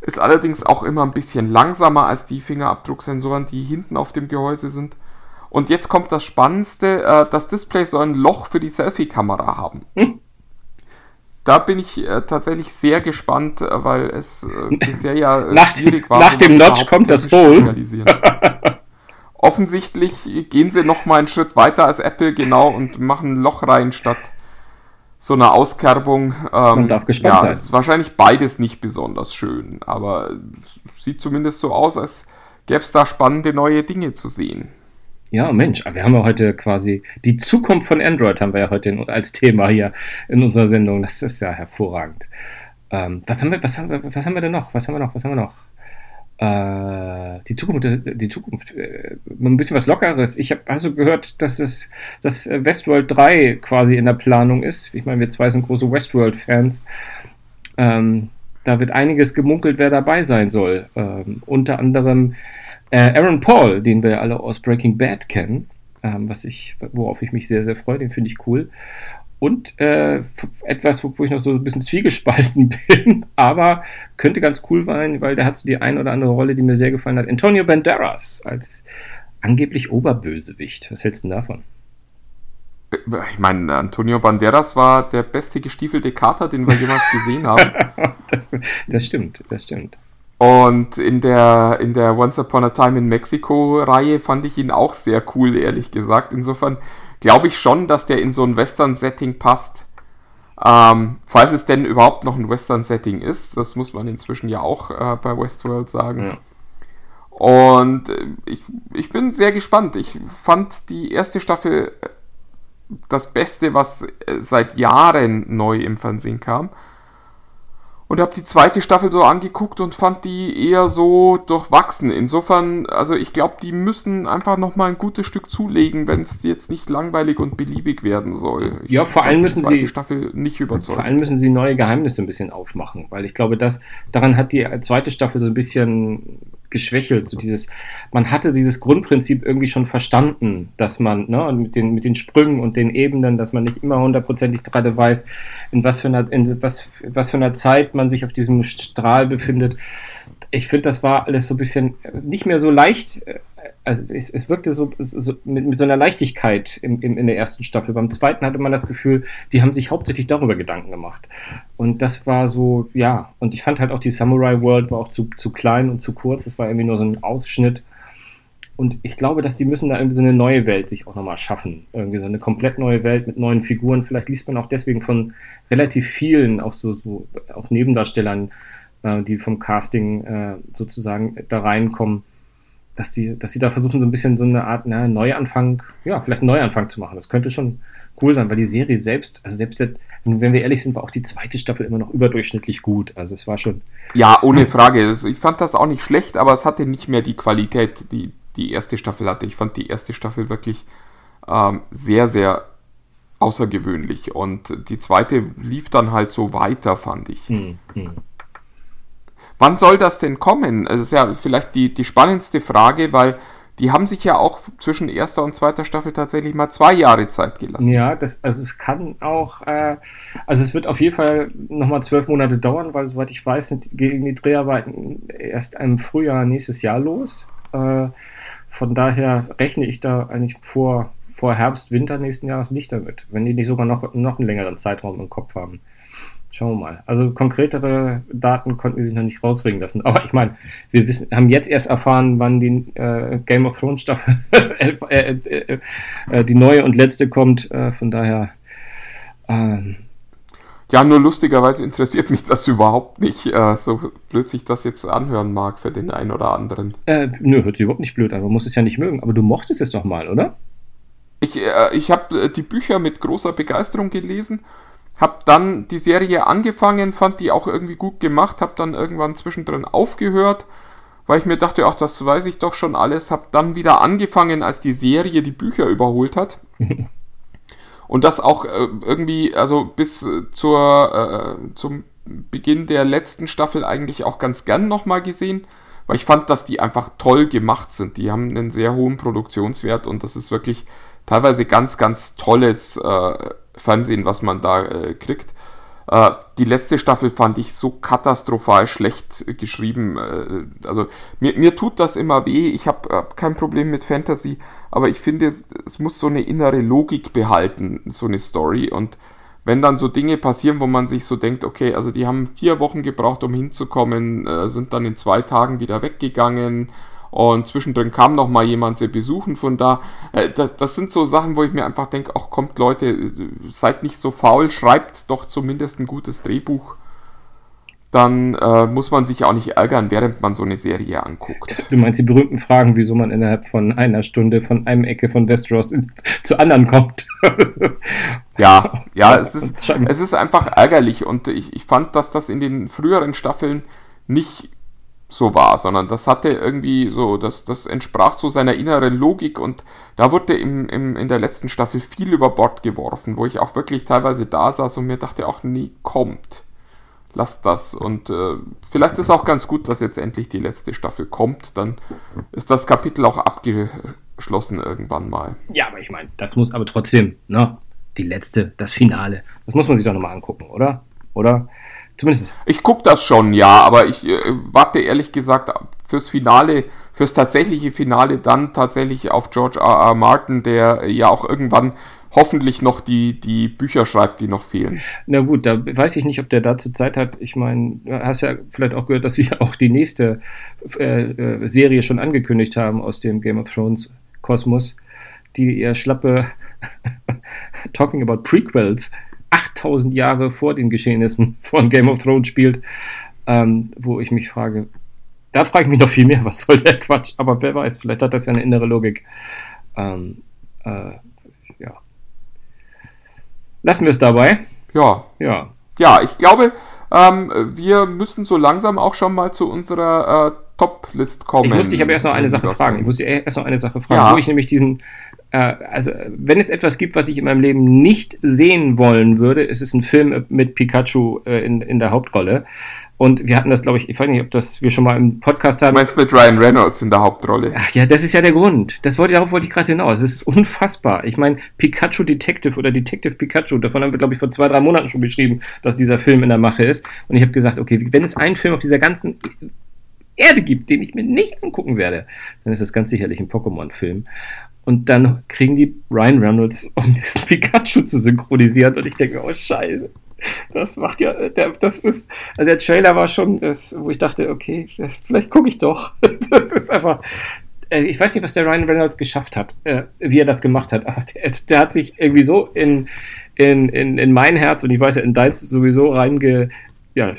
Ist allerdings auch immer ein bisschen langsamer als die Fingerabdrucksensoren, die hinten auf dem Gehäuse sind. Und jetzt kommt das Spannendste, äh, das Display soll ein Loch für die Selfie-Kamera haben. Hm. Da bin ich äh, tatsächlich sehr gespannt, äh, weil es äh, bisher ja äh, nach schwierig war. Nach dem Notch kommt das wohl. Offensichtlich gehen sie noch mal einen Schritt weiter als Apple genau und machen ein Loch rein statt so einer Auskerbung. Ähm, Man darf gespannt ja, sein. Ist wahrscheinlich beides nicht besonders schön, aber sieht zumindest so aus, als gäbe es da spannende neue Dinge zu sehen. Ja, Mensch, wir haben ja heute quasi die Zukunft von Android haben wir ja heute in, als Thema hier in unserer Sendung. Das ist ja hervorragend. Ähm, was, haben wir, was, haben wir, was haben wir denn noch? Was haben wir noch? Was haben wir noch? Äh, die Zukunft, die Zukunft, äh, ein bisschen was Lockeres. Ich habe also gehört, dass es, dass Westworld 3 quasi in der Planung ist. Ich meine, wir zwei sind große Westworld-Fans. Ähm, da wird einiges gemunkelt, wer dabei sein soll. Ähm, unter anderem Aaron Paul, den wir alle aus Breaking Bad kennen, ähm, was ich, worauf ich mich sehr, sehr freue, den finde ich cool. Und äh, etwas, wo, wo, ich noch so ein bisschen zwiegespalten bin, aber könnte ganz cool sein, weil der hat so die ein oder andere Rolle, die mir sehr gefallen hat. Antonio Banderas als angeblich Oberbösewicht. Was hältst du denn davon? Ich meine, Antonio Banderas war der beste gestiefelte Kater, den wir jemals gesehen haben. das, das stimmt, das stimmt. Und in der, in der Once Upon a Time in Mexico Reihe fand ich ihn auch sehr cool, ehrlich gesagt. Insofern glaube ich schon, dass der in so ein Western-Setting passt. Ähm, falls es denn überhaupt noch ein Western-Setting ist, das muss man inzwischen ja auch äh, bei Westworld sagen. Ja. Und äh, ich, ich bin sehr gespannt. Ich fand die erste Staffel äh, das Beste, was äh, seit Jahren neu im Fernsehen kam und habe die zweite Staffel so angeguckt und fand die eher so durchwachsen. Insofern, also ich glaube, die müssen einfach noch mal ein gutes Stück zulegen, wenn es jetzt nicht langweilig und beliebig werden soll. Ich ja, vor allem müssen die sie Staffel nicht überzeugen. Vor allem müssen sie neue Geheimnisse ein bisschen aufmachen, weil ich glaube, dass daran hat die zweite Staffel so ein bisschen geschwächelt. So dieses, man hatte dieses Grundprinzip irgendwie schon verstanden, dass man ne, mit, den, mit den Sprüngen und den Ebenen, dass man nicht immer hundertprozentig gerade weiß, in was für einer, in was, was für einer Zeit man sich auf diesem Strahl befindet. Ich finde, das war alles so ein bisschen nicht mehr so leicht also es, es wirkte so, so mit, mit, so einer Leichtigkeit im, im, in der ersten Staffel. Beim zweiten hatte man das Gefühl, die haben sich hauptsächlich darüber Gedanken gemacht. Und das war so, ja, und ich fand halt auch die Samurai World war auch zu, zu klein und zu kurz. Das war irgendwie nur so ein Ausschnitt. Und ich glaube, dass die müssen da irgendwie so eine neue Welt sich auch nochmal schaffen. Irgendwie so eine komplett neue Welt mit neuen Figuren. Vielleicht liest man auch deswegen von relativ vielen, auch so, so auch Nebendarstellern, äh, die vom Casting äh, sozusagen da reinkommen dass die, dass die da versuchen, so ein bisschen so eine Art na, Neuanfang, ja, vielleicht einen Neuanfang zu machen. Das könnte schon cool sein, weil die Serie selbst, also selbst wenn wir ehrlich sind, war auch die zweite Staffel immer noch überdurchschnittlich gut. Also es war schon. Ja, ohne Frage. Ich fand das auch nicht schlecht, aber es hatte nicht mehr die Qualität, die die erste Staffel hatte. Ich fand die erste Staffel wirklich ähm, sehr, sehr außergewöhnlich. Und die zweite lief dann halt so weiter, fand ich. Hm, hm. Wann soll das denn kommen? Das ist ja vielleicht die, die spannendste Frage, weil die haben sich ja auch zwischen erster und zweiter Staffel tatsächlich mal zwei Jahre Zeit gelassen. Ja, das, also es kann auch, äh, also es wird auf jeden Fall nochmal zwölf Monate dauern, weil soweit ich weiß, sind gegen die Dreharbeiten erst im Frühjahr nächstes Jahr los. Äh, von daher rechne ich da eigentlich vor, vor Herbst, Winter nächsten Jahres nicht damit, wenn die nicht sogar noch, noch einen längeren Zeitraum im Kopf haben. Schauen wir mal. Also konkretere Daten konnten sie sich noch nicht rausbringen lassen. Aber ich meine, wir wissen, haben jetzt erst erfahren, wann die äh, Game of Thrones Staffel äh, äh, äh, die neue und letzte kommt. Äh, von daher. Ähm, ja, nur lustigerweise interessiert mich das überhaupt nicht, äh, so blöd sich das jetzt anhören mag für den einen oder anderen. nö, hört sich überhaupt nicht blöd an. Man muss es ja nicht mögen. Aber du mochtest es doch mal, oder? Ich, ich habe die Bücher mit großer Begeisterung gelesen hab dann die Serie angefangen, fand die auch irgendwie gut gemacht, hab dann irgendwann zwischendrin aufgehört, weil ich mir dachte, ach, das weiß ich doch schon alles. Hab dann wieder angefangen, als die Serie die Bücher überholt hat. Und das auch äh, irgendwie, also bis zur, äh, zum Beginn der letzten Staffel eigentlich auch ganz gern nochmal gesehen, weil ich fand, dass die einfach toll gemacht sind. Die haben einen sehr hohen Produktionswert und das ist wirklich teilweise ganz, ganz tolles äh, Fernsehen, was man da äh, kriegt. Äh, die letzte Staffel fand ich so katastrophal schlecht geschrieben. Äh, also mir, mir tut das immer weh. Ich habe hab kein Problem mit Fantasy, aber ich finde, es, es muss so eine innere Logik behalten, so eine Story. Und wenn dann so Dinge passieren, wo man sich so denkt, okay, also die haben vier Wochen gebraucht, um hinzukommen, äh, sind dann in zwei Tagen wieder weggegangen und zwischendrin kam noch mal jemand sie besuchen von da. Äh, das, das sind so Sachen, wo ich mir einfach denke, ach kommt Leute, seid nicht so faul, schreibt doch zumindest ein gutes Drehbuch. Dann äh, muss man sich auch nicht ärgern, während man so eine Serie anguckt. Du meinst die berühmten Fragen, wieso man innerhalb von einer Stunde von einem Ecke von Westeros in, zu anderen kommt. ja, ja, es ist, es ist einfach ärgerlich und ich, ich fand, dass das in den früheren Staffeln nicht so war, sondern das hatte irgendwie so, das, das entsprach so seiner inneren Logik und da wurde im, im, in der letzten Staffel viel über Bord geworfen, wo ich auch wirklich teilweise da saß und mir dachte, auch nie kommt. Lasst das. Und äh, vielleicht ist auch ganz gut, dass jetzt endlich die letzte Staffel kommt. Dann ist das Kapitel auch abgeschlossen irgendwann mal. Ja, aber ich meine, das muss aber trotzdem, ne? Die letzte, das Finale. Das muss man sich doch nochmal angucken, oder? Oder? Zumindest. Ich gucke das schon, ja, aber ich äh, warte ehrlich gesagt fürs Finale, fürs tatsächliche Finale dann tatsächlich auf George R. R. Martin, der ja auch irgendwann hoffentlich noch die, die Bücher schreibt, die noch fehlen. Na gut, da weiß ich nicht, ob der dazu Zeit hat. Ich meine, du hast ja vielleicht auch gehört, dass sie auch die nächste äh, äh, Serie schon angekündigt haben aus dem Game of Thrones Kosmos die ihr schlappe Talking about Prequels 8000 Jahre vor den Geschehnissen von Game of Thrones spielt, ähm, wo ich mich frage, da frage ich mich noch viel mehr, was soll der Quatsch? Aber wer weiß, vielleicht hat das ja eine innere Logik. Ähm, äh, ja. Lassen wir es dabei. Ja. Ja. Ja, ich glaube, ähm, wir müssen so langsam auch schon mal zu unserer äh, Top-List kommen. Ich muss dich aber erst noch eine Sache fragen. Ich muss dich erst noch eine Sache fragen, Ja. wo ich nämlich diesen, also wenn es etwas gibt, was ich in meinem Leben nicht sehen wollen würde, ist es ein Film mit Pikachu äh, in, in der Hauptrolle. Und wir hatten das, glaube ich, ich weiß nicht, ob das wir schon mal im Podcast Du haben. meinst mit Ryan Reynolds in der Hauptrolle? Ach ja, das ist ja der Grund. Das wollte, darauf wollte ich gerade hinaus. Es ist unfassbar. Ich meine, Pikachu Detective oder Detective Pikachu, davon haben wir, glaube ich, vor zwei, drei Monaten schon beschrieben, dass dieser Film in der Mache ist. Und ich habe gesagt, okay, wenn es einen Film auf dieser ganzen Erde gibt, den ich mir nicht angucken werde, dann ist das ganz sicherlich ein Pokémon-Film. Und dann kriegen die Ryan Reynolds, um diesen Pikachu zu synchronisieren. Und ich denke, oh Scheiße. Das macht ja, der, das ist, also der Trailer war schon, das, wo ich dachte, okay, das, vielleicht gucke ich doch. Das ist einfach, äh, ich weiß nicht, was der Ryan Reynolds geschafft hat, äh, wie er das gemacht hat. Aber der, der hat sich irgendwie so in, in, in, in mein Herz und ich weiß ja, in deins sowieso reinge, ja,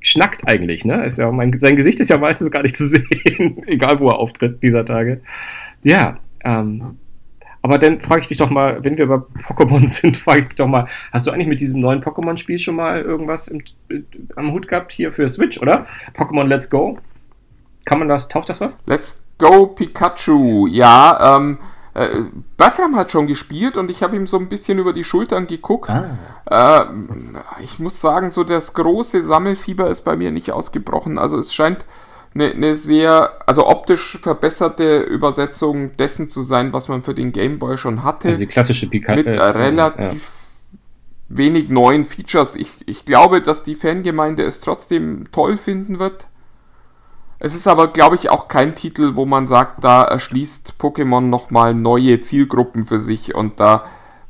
schnackt eigentlich, ne? Ist ja mein, sein Gesicht ist ja meistens gar nicht zu sehen, egal wo er auftritt dieser Tage. Ja, ähm, aber dann frage ich dich doch mal, wenn wir bei Pokémon sind, frage ich dich doch mal, hast du eigentlich mit diesem neuen Pokémon-Spiel schon mal irgendwas im, äh, am Hut gehabt hier für Switch, oder? Pokémon Let's Go? Kann man das, taucht das was? Let's Go Pikachu. Ja, ähm, äh, Bertram hat schon gespielt und ich habe ihm so ein bisschen über die Schultern geguckt. Äh, ich muss sagen, so das große Sammelfieber ist bei mir nicht ausgebrochen. Also es scheint eine, eine sehr, also optisch verbesserte Übersetzung dessen zu sein, was man für den Game Boy schon hatte. Also die klassische Pikachu. mit äh, relativ wenig neuen Features. Ich, ich glaube, dass die Fangemeinde es trotzdem toll finden wird. Es ist aber, glaube ich, auch kein Titel, wo man sagt, da erschließt Pokémon nochmal neue Zielgruppen für sich und da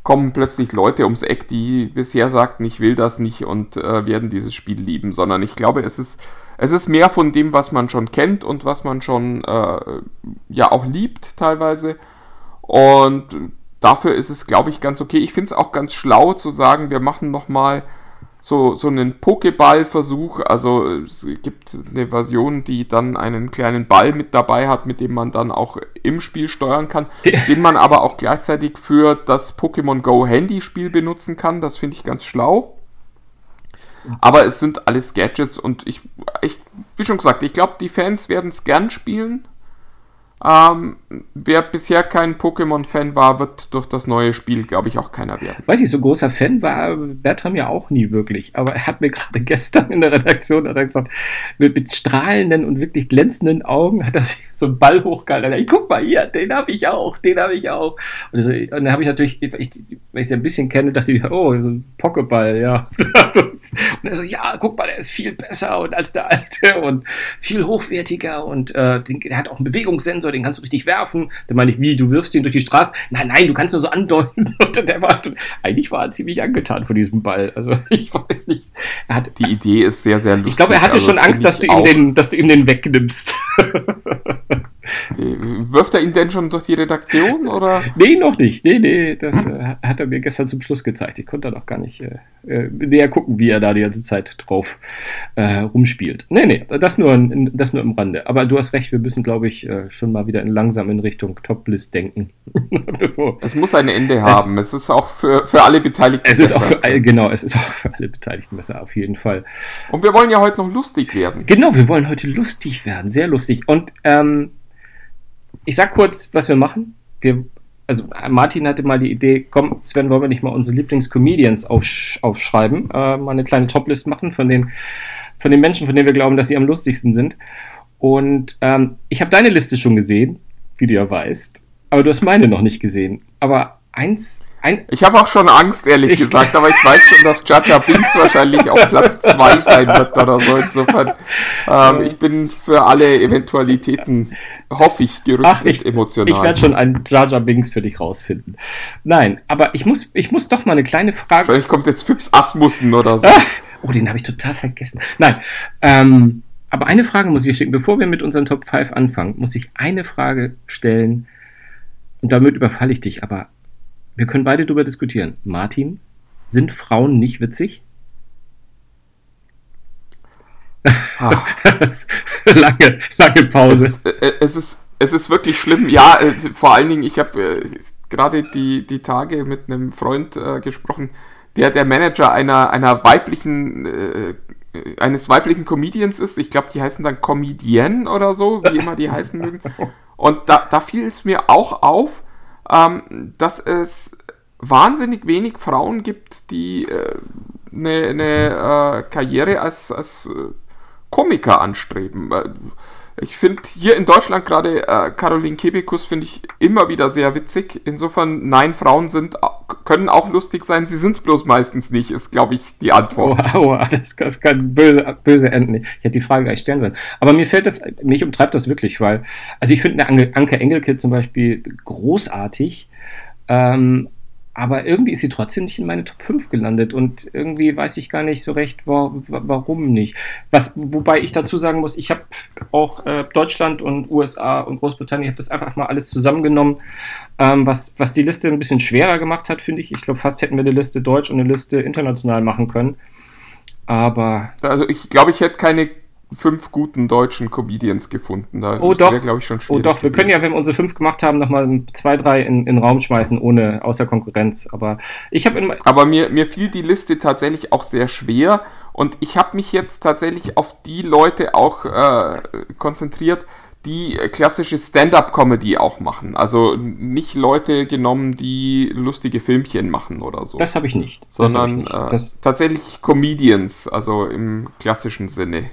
kommen plötzlich Leute ums Eck, die bisher sagten, ich will das nicht und äh, werden dieses Spiel lieben, sondern ich glaube, es ist, es ist mehr von dem, was man schon kennt und was man schon äh, ja auch liebt teilweise. Und dafür ist es, glaube ich, ganz okay. Ich finde es auch ganz schlau zu sagen, wir machen nochmal so, so einen Pokéball-Versuch. Also es gibt eine Version, die dann einen kleinen Ball mit dabei hat, mit dem man dann auch im Spiel steuern kann, den man aber auch gleichzeitig für das Pokémon Go Handyspiel benutzen kann. Das finde ich ganz schlau. Aber es sind alles Gadgets und ich, ich wie schon gesagt, ich glaube, die Fans werden es gern spielen. Ähm, wer bisher kein Pokémon-Fan war, wird durch das neue Spiel, glaube ich, auch keiner werden. Weiß ich, so großer Fan war Bertram ja auch nie wirklich. Aber er hat mir gerade gestern in der Redaktion hat er gesagt, mit, mit strahlenden und wirklich glänzenden Augen hat er sich so einen Ball hochgehalten. Er hat gesagt, guck mal hier, den habe ich auch, den habe ich auch. Und, das, und dann habe ich natürlich, ich, wenn ich sie ein bisschen kenne, dachte ich, oh, so ein Pokéball, ja. und er so, ja, guck mal, der ist viel besser und als der alte und viel hochwertiger und äh, der hat auch einen Bewegungssensor, den kannst du richtig werfen. Dann meine ich, wie, du wirfst ihn durch die Straße? Nein, nein, du kannst nur so andeuten. Und der war, eigentlich war er ziemlich angetan von diesem Ball. Also ich weiß nicht. Er hat, Die Idee ist sehr, sehr lustig. ich glaube, er hatte Also, schon Angst, dass du, ihm den, dass du ihm den wegnimmst. Wirft er ihn denn schon durch die Redaktion oder? nee, noch nicht. Nee, nee, das äh, hat er mir gestern zum Schluss gezeigt. Ich konnte da noch gar nicht äh, äh, näher gucken, wie er da die ganze Zeit drauf äh, rumspielt. Nee, nee, das nur, in, das nur im Rande. Aber du hast recht, wir müssen, glaube ich, äh, schon mal wieder in langsam in Richtung Top-List denken. Es muss ein Ende haben. Es, ist auch für, für alle Beteiligten. Es ist auch besser. für alle, genau, es ist auch für alle Beteiligten besser, auf jeden Fall. Und wir wollen ja heute noch lustig werden. Genau, wir wollen heute lustig werden, sehr lustig. Und ähm, ich sag kurz, was wir machen. Wir, also Martin hatte mal die Idee, komm, Sven, wollen wir nicht mal unsere Lieblingscomedians aufsch aufschreiben, äh, mal eine kleine Toplist machen von den, von den Menschen, von denen wir glauben, dass sie am lustigsten sind. Und ähm, ich habe deine Liste schon gesehen, wie du ja weißt, aber du hast meine noch nicht gesehen. Aber eins, ein, Ich habe auch schon Angst, ehrlich Ich- gesagt, aber ich weiß schon, dass Jaja Binks wahrscheinlich auf Platz 2 sein wird oder so. Insofern, ähm, ich bin für alle Eventualitäten, hoffe ich, gerüstet Ach, ich, emotional. ich werde schon einen Jar Binks für dich rausfinden. Nein, aber ich muss, ich muss doch mal eine kleine Frage. Vielleicht kommt jetzt Fips Asmussen oder so. Ah, oh, den habe ich total vergessen. Nein, ähm, aber eine Frage muss ich dir schicken. Bevor wir mit unseren Top 5 anfangen, muss ich eine Frage stellen. und damit überfalle ich dich, aber wir können beide darüber diskutieren. Martin, sind Frauen nicht witzig? Ah. lange, lange Pause. Es ist, äh, es ist, es ist wirklich schlimm. Ja, äh, vor allen Dingen, ich habe äh, gerade die, die Tage mit einem Freund äh, gesprochen, der der Manager einer, einer weiblichen, äh, eines weiblichen Comedians ist. Ich glaube, die heißen dann Comedienne oder so, wie immer die heißen mögen. Und da, da fiel es mir auch auf, ähm, dass es wahnsinnig wenig Frauen gibt, die äh, eine, eine äh, Karriere als, als äh, Komiker anstreben. Ich finde hier in Deutschland gerade äh, Caroline Kebekus finde ich immer wieder sehr witzig. Insofern, nein, Frauen sind können auch lustig sein, sie sind es bloß meistens nicht, ist, glaube ich, die Antwort. Oh das, das, kann böse, böse enden. Ich hätte die Frage gleich stellen sollen. Aber mir fällt das, mich umtreibt das wirklich, weil, also ich finde eine Anke Engelke zum Beispiel großartig, ähm, aber irgendwie ist sie trotzdem nicht in meine Top 5 gelandet und irgendwie weiß ich gar nicht so recht, wo, warum nicht. Was, wobei ich dazu sagen muss, ich habe auch äh, Deutschland und USA und Großbritannien, ich habe das einfach mal alles zusammengenommen, ähm, was, was die Liste ein bisschen schwerer gemacht hat, finde ich. Ich glaube, fast hätten wir eine Liste Deutsch und eine Liste international machen können. Aber. Also ich glaube, ich hätte keine fünf guten deutschen Comedians gefunden. Da oh doch, glaube ich, schon Oh doch, wir können ja, wenn wir unsere fünf gemacht haben, nochmal zwei, drei in, in den Raum schmeißen, ohne außer Konkurrenz. Aber ich habe Aber mir, mir fiel die Liste tatsächlich auch sehr schwer und ich habe mich jetzt tatsächlich auf die Leute auch äh, konzentriert, die klassische Stand-up-Comedy auch machen. Also nicht Leute genommen, die lustige Filmchen machen oder so. Das habe ich nicht. Sondern ich nicht. Äh, tatsächlich Comedians, also im klassischen Sinne.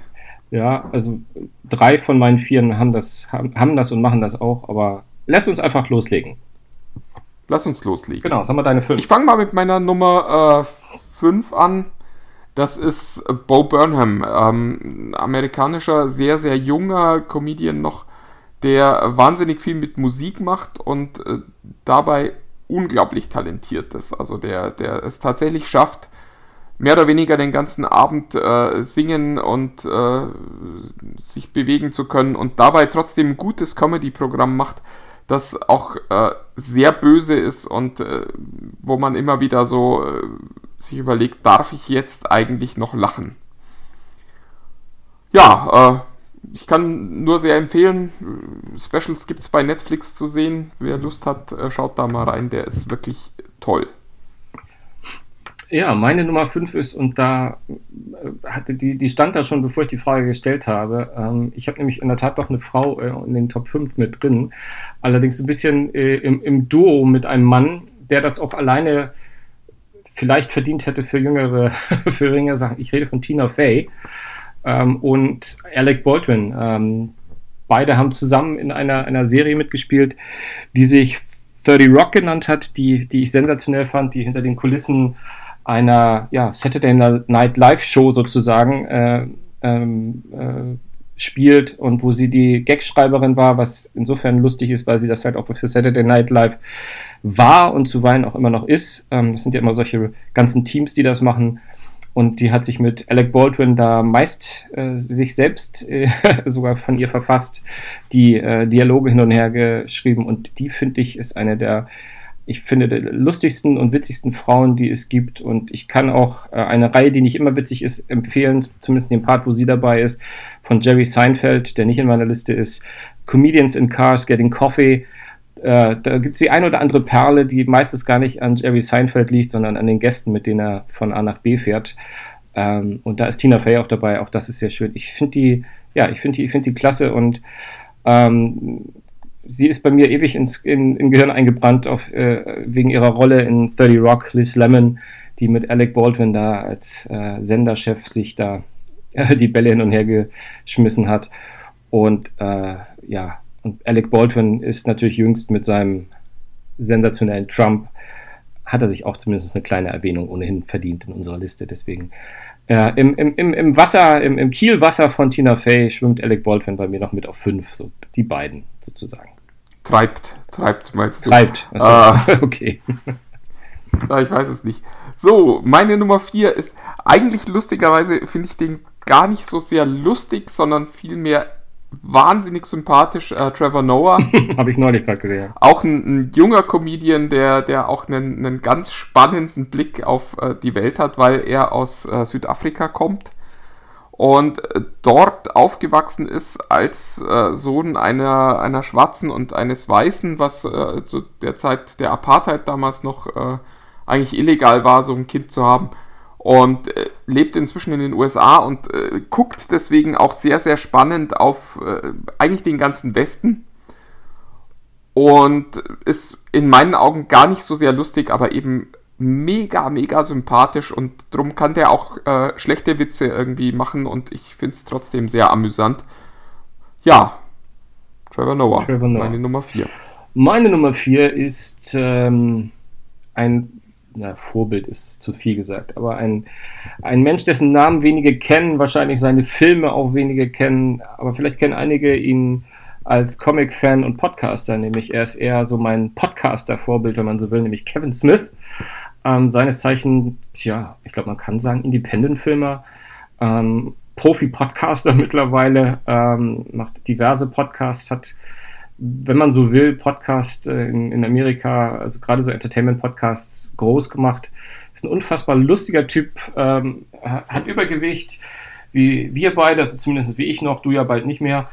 Ja, also drei von meinen Vieren haben das, haben, das und machen das auch, aber lass uns einfach loslegen. Lass uns loslegen. Genau, sagen wir deine fünf. Ich fange mal mit meiner Nummer 5 äh, an. Das ist Bo Burnham, ähm, amerikanischer, sehr, sehr junger Comedian noch, der wahnsinnig viel mit Musik macht und äh, dabei unglaublich talentiert ist. Also der, der es tatsächlich schafft, mehr oder weniger den ganzen Abend äh, singen und äh, sich bewegen zu können und dabei trotzdem ein gutes Comedy-Programm macht, das auch äh, sehr böse ist und äh, wo man immer wieder so äh, sich überlegt, darf ich jetzt eigentlich noch lachen? Ja, äh, ich kann nur sehr empfehlen, Specials gibt es bei Netflix zu sehen. Wer Lust hat, schaut da mal rein, der ist wirklich toll. Ja, meine Nummer 5 ist, und da äh, hatte die, die stand da schon, bevor ich die Frage gestellt habe. Ähm, ich habe nämlich in der Tat doch eine Frau äh, in den Top 5 mit drin. Allerdings ein bisschen äh, im, im Duo mit einem Mann, der das auch alleine vielleicht verdient hätte für jüngere, für jüngere Sachen. Ich rede von Tina Fey ähm, und Alec Baldwin. Ähm, beide haben zusammen in einer, einer Serie mitgespielt, die sich 30 Rock genannt hat, die, die ich sensationell fand, die hinter den Kulissen einer ja, Saturday Night Live Show sozusagen äh, ähm, äh, spielt und wo sie die Gagschreiberin war, was insofern lustig ist, weil sie das halt auch für Saturday Night Live war und zuweilen auch immer noch ist. Ähm, das sind ja immer solche ganzen Teams, die das machen. Und die hat sich mit Alec Baldwin da meist äh, sich selbst äh, sogar von ihr verfasst, die äh, Dialoge hin und her geschrieben. Und die, finde ich, ist eine der ich finde, der lustigsten und witzigsten Frauen, die es gibt. Und ich kann auch äh, eine Reihe, die nicht immer witzig ist, empfehlen, zumindest den Part, wo sie dabei ist, von Jerry Seinfeld, der nicht in meiner Liste ist. Comedians in Cars Getting Coffee. Äh, da gibt es die ein oder andere Perle, die meistens gar nicht an Jerry Seinfeld liegt, sondern an den Gästen, mit denen er von A nach B fährt. Ähm, und da ist Tina Fey auch dabei. Auch das ist sehr schön. Ich finde die, ja, ich finde die, ich die klasse und ähm, sie ist bei mir ewig ins in, in Gehirn eingebrannt auf, äh, wegen ihrer Rolle in 30 Rock, Liz Lemon, die mit Alec Baldwin da als äh, Senderchef sich da äh, die Bälle hin und her geschmissen hat. Und äh, ja, und Alec Baldwin ist natürlich jüngst mit seinem sensationellen Trump, hat er sich auch zumindest eine kleine Erwähnung ohnehin verdient in unserer Liste. Deswegen äh, im, im, im Wasser, im, im Kielwasser von Tina Fey schwimmt Alec Baldwin bei mir noch mit auf fünf, so die beiden sozusagen. Treibt, treibt, meinst du? Treibt, also, ah, okay. ja, ich weiß es nicht. So, meine Nummer 4 ist eigentlich lustigerweise, finde ich den gar nicht so sehr lustig, sondern vielmehr wahnsinnig sympathisch, äh, Trevor Noah. Habe ich neulich gerade gesehen. Auch ein, ein, junger Comedian, der, der auch einen, einen ganz spannenden Blick auf äh, die Welt hat, weil er aus äh, Südafrika kommt und äh, dort aufgewachsen ist als äh, Sohn einer, einer Schwarzen und eines Weißen, was äh, zu der Zeit der Apartheid damals noch äh, eigentlich illegal war, so ein Kind zu haben. Und äh, lebt inzwischen in den USA und äh, guckt deswegen auch sehr, sehr spannend auf eigentlich den ganzen Westen. Und ist in meinen Augen gar nicht so sehr lustig, aber eben mega, mega sympathisch und drum kann der auch äh, schlechte Witze irgendwie machen und ich finde es trotzdem sehr amüsant. Ja, Trevor Noah, Trevor Noah. meine Nummer 4. Meine Nummer 4 ist ähm, ein na, Vorbild ist zu viel gesagt, aber ein, ein Mensch, dessen Namen wenige kennen, wahrscheinlich seine Filme auch wenige kennen, aber vielleicht kennen einige ihn als Comic-Fan und Podcaster, nämlich er ist eher so mein Podcaster-Vorbild, wenn man so will, nämlich Kevin Smith. Ähm, seines Zeichen, tja, ich glaube, man kann sagen, Independent-Filmer, ähm, Profi-Podcaster mittlerweile, ähm, macht diverse Podcasts, hat, wenn man so will, Podcast äh, in, in Amerika, also gerade so Entertainment-Podcasts groß gemacht. Ist ein unfassbar lustiger Typ, ähm, hat Übergewicht, wie wir beide, also zumindest wie ich noch, du ja bald nicht mehr.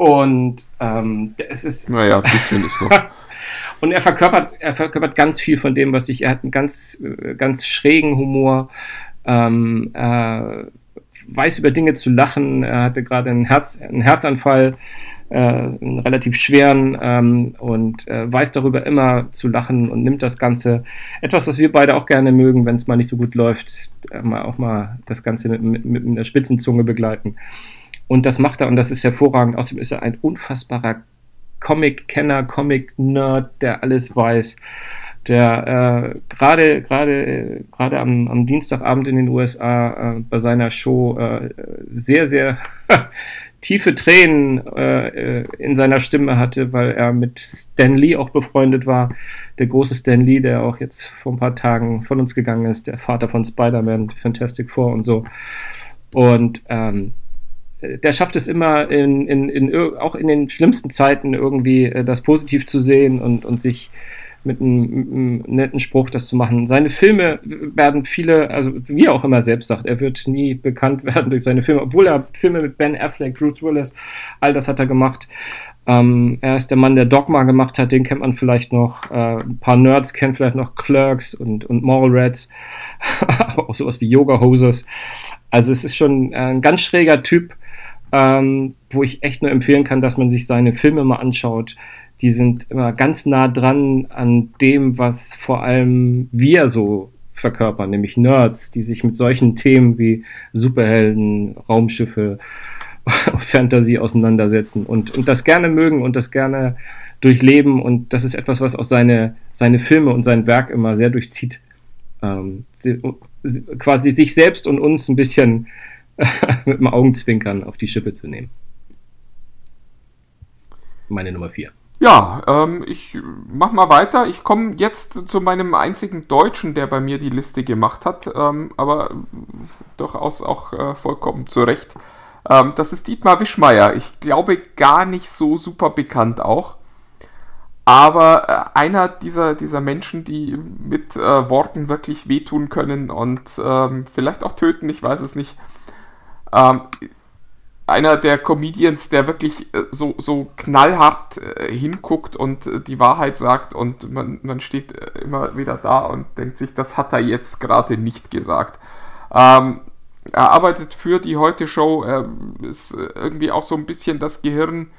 Und ähm, es ist. Naja, bisschen ist noch. Und er verkörpert, er verkörpert ganz viel von dem, was ich, er hat einen ganz, äh, ganz schrägen Humor, ähm, äh, weiß über Dinge zu lachen, er hatte gerade einen, Herz, einen Herzanfall, äh, einen relativ schweren ähm, und äh, weiß darüber immer zu lachen und nimmt das Ganze, etwas, was wir beide auch gerne mögen, wenn es mal nicht so gut läuft, äh, mal auch mal das Ganze mit, mit, mit einer Spitzenzunge begleiten. Und das macht er und das ist hervorragend. Außerdem ist er ein unfassbarer Comic-Kenner, Comic-Nerd, der alles weiß, der äh, gerade gerade gerade am, am Dienstagabend in den USA äh, bei seiner Show äh, sehr sehr tiefe Tränen äh, in seiner Stimme hatte, weil er mit Stan Lee auch befreundet war, der große Stan Lee, der auch jetzt vor ein paar Tagen von uns gegangen ist, der Vater von Spider-Man, Fantastic Four und so. Und ähm, der schafft es immer, in, in, in, auch in den schlimmsten Zeiten irgendwie äh, das positiv zu sehen und, und sich mit einem, mit einem, netten Spruch das zu machen. Seine Filme werden viele, also wie er auch immer selbst sagt, er wird nie bekannt werden durch seine Filme, obwohl er Filme mit Ben Affleck, Bruce Willis, all das hat er gemacht. Ähm, er ist der Mann, der Dogma gemacht hat, den kennt man vielleicht noch. Äh, ein paar Nerds kennen vielleicht noch Clerks und, und Moral Rats, aber auch sowas wie Yoga Hosers. Also es ist schon ein ganz schräger Typ ähm, wo ich echt nur empfehlen kann, dass man sich seine Filme mal anschaut. Die sind immer ganz nah dran an dem, was vor allem wir so verkörpern, nämlich Nerds, die sich mit solchen Themen wie Superhelden, Raumschiffe, Fantasy auseinandersetzen und, und das gerne mögen und das gerne durchleben. Und das ist etwas, was auch seine, seine Filme und sein Werk immer sehr durchzieht. Ähm, sie, quasi sich selbst und uns ein bisschen mit dem Augenzwinkern auf die Schippe zu nehmen. Meine Nummer 4. Ja, ähm, ich mach mal weiter. Ich komme jetzt zu meinem einzigen Deutschen, der bei mir die Liste gemacht hat, ähm, aber durchaus auch äh, vollkommen zu Recht. Ähm, das ist Dietmar Wischmeier. Ich glaube gar nicht so super bekannt auch. Aber äh, einer dieser, dieser Menschen, die mit äh, Worten wirklich wehtun können und ähm, vielleicht auch töten, ich weiß es nicht. Ähm, einer der Comedians, der wirklich äh, so, so knallhart äh, hinguckt und äh, die Wahrheit sagt und man, man steht äh, immer wieder da und denkt sich, das hat er jetzt gerade nicht gesagt. Ähm, er arbeitet für die Heute-Show, ist äh, irgendwie auch so ein bisschen das Gehirn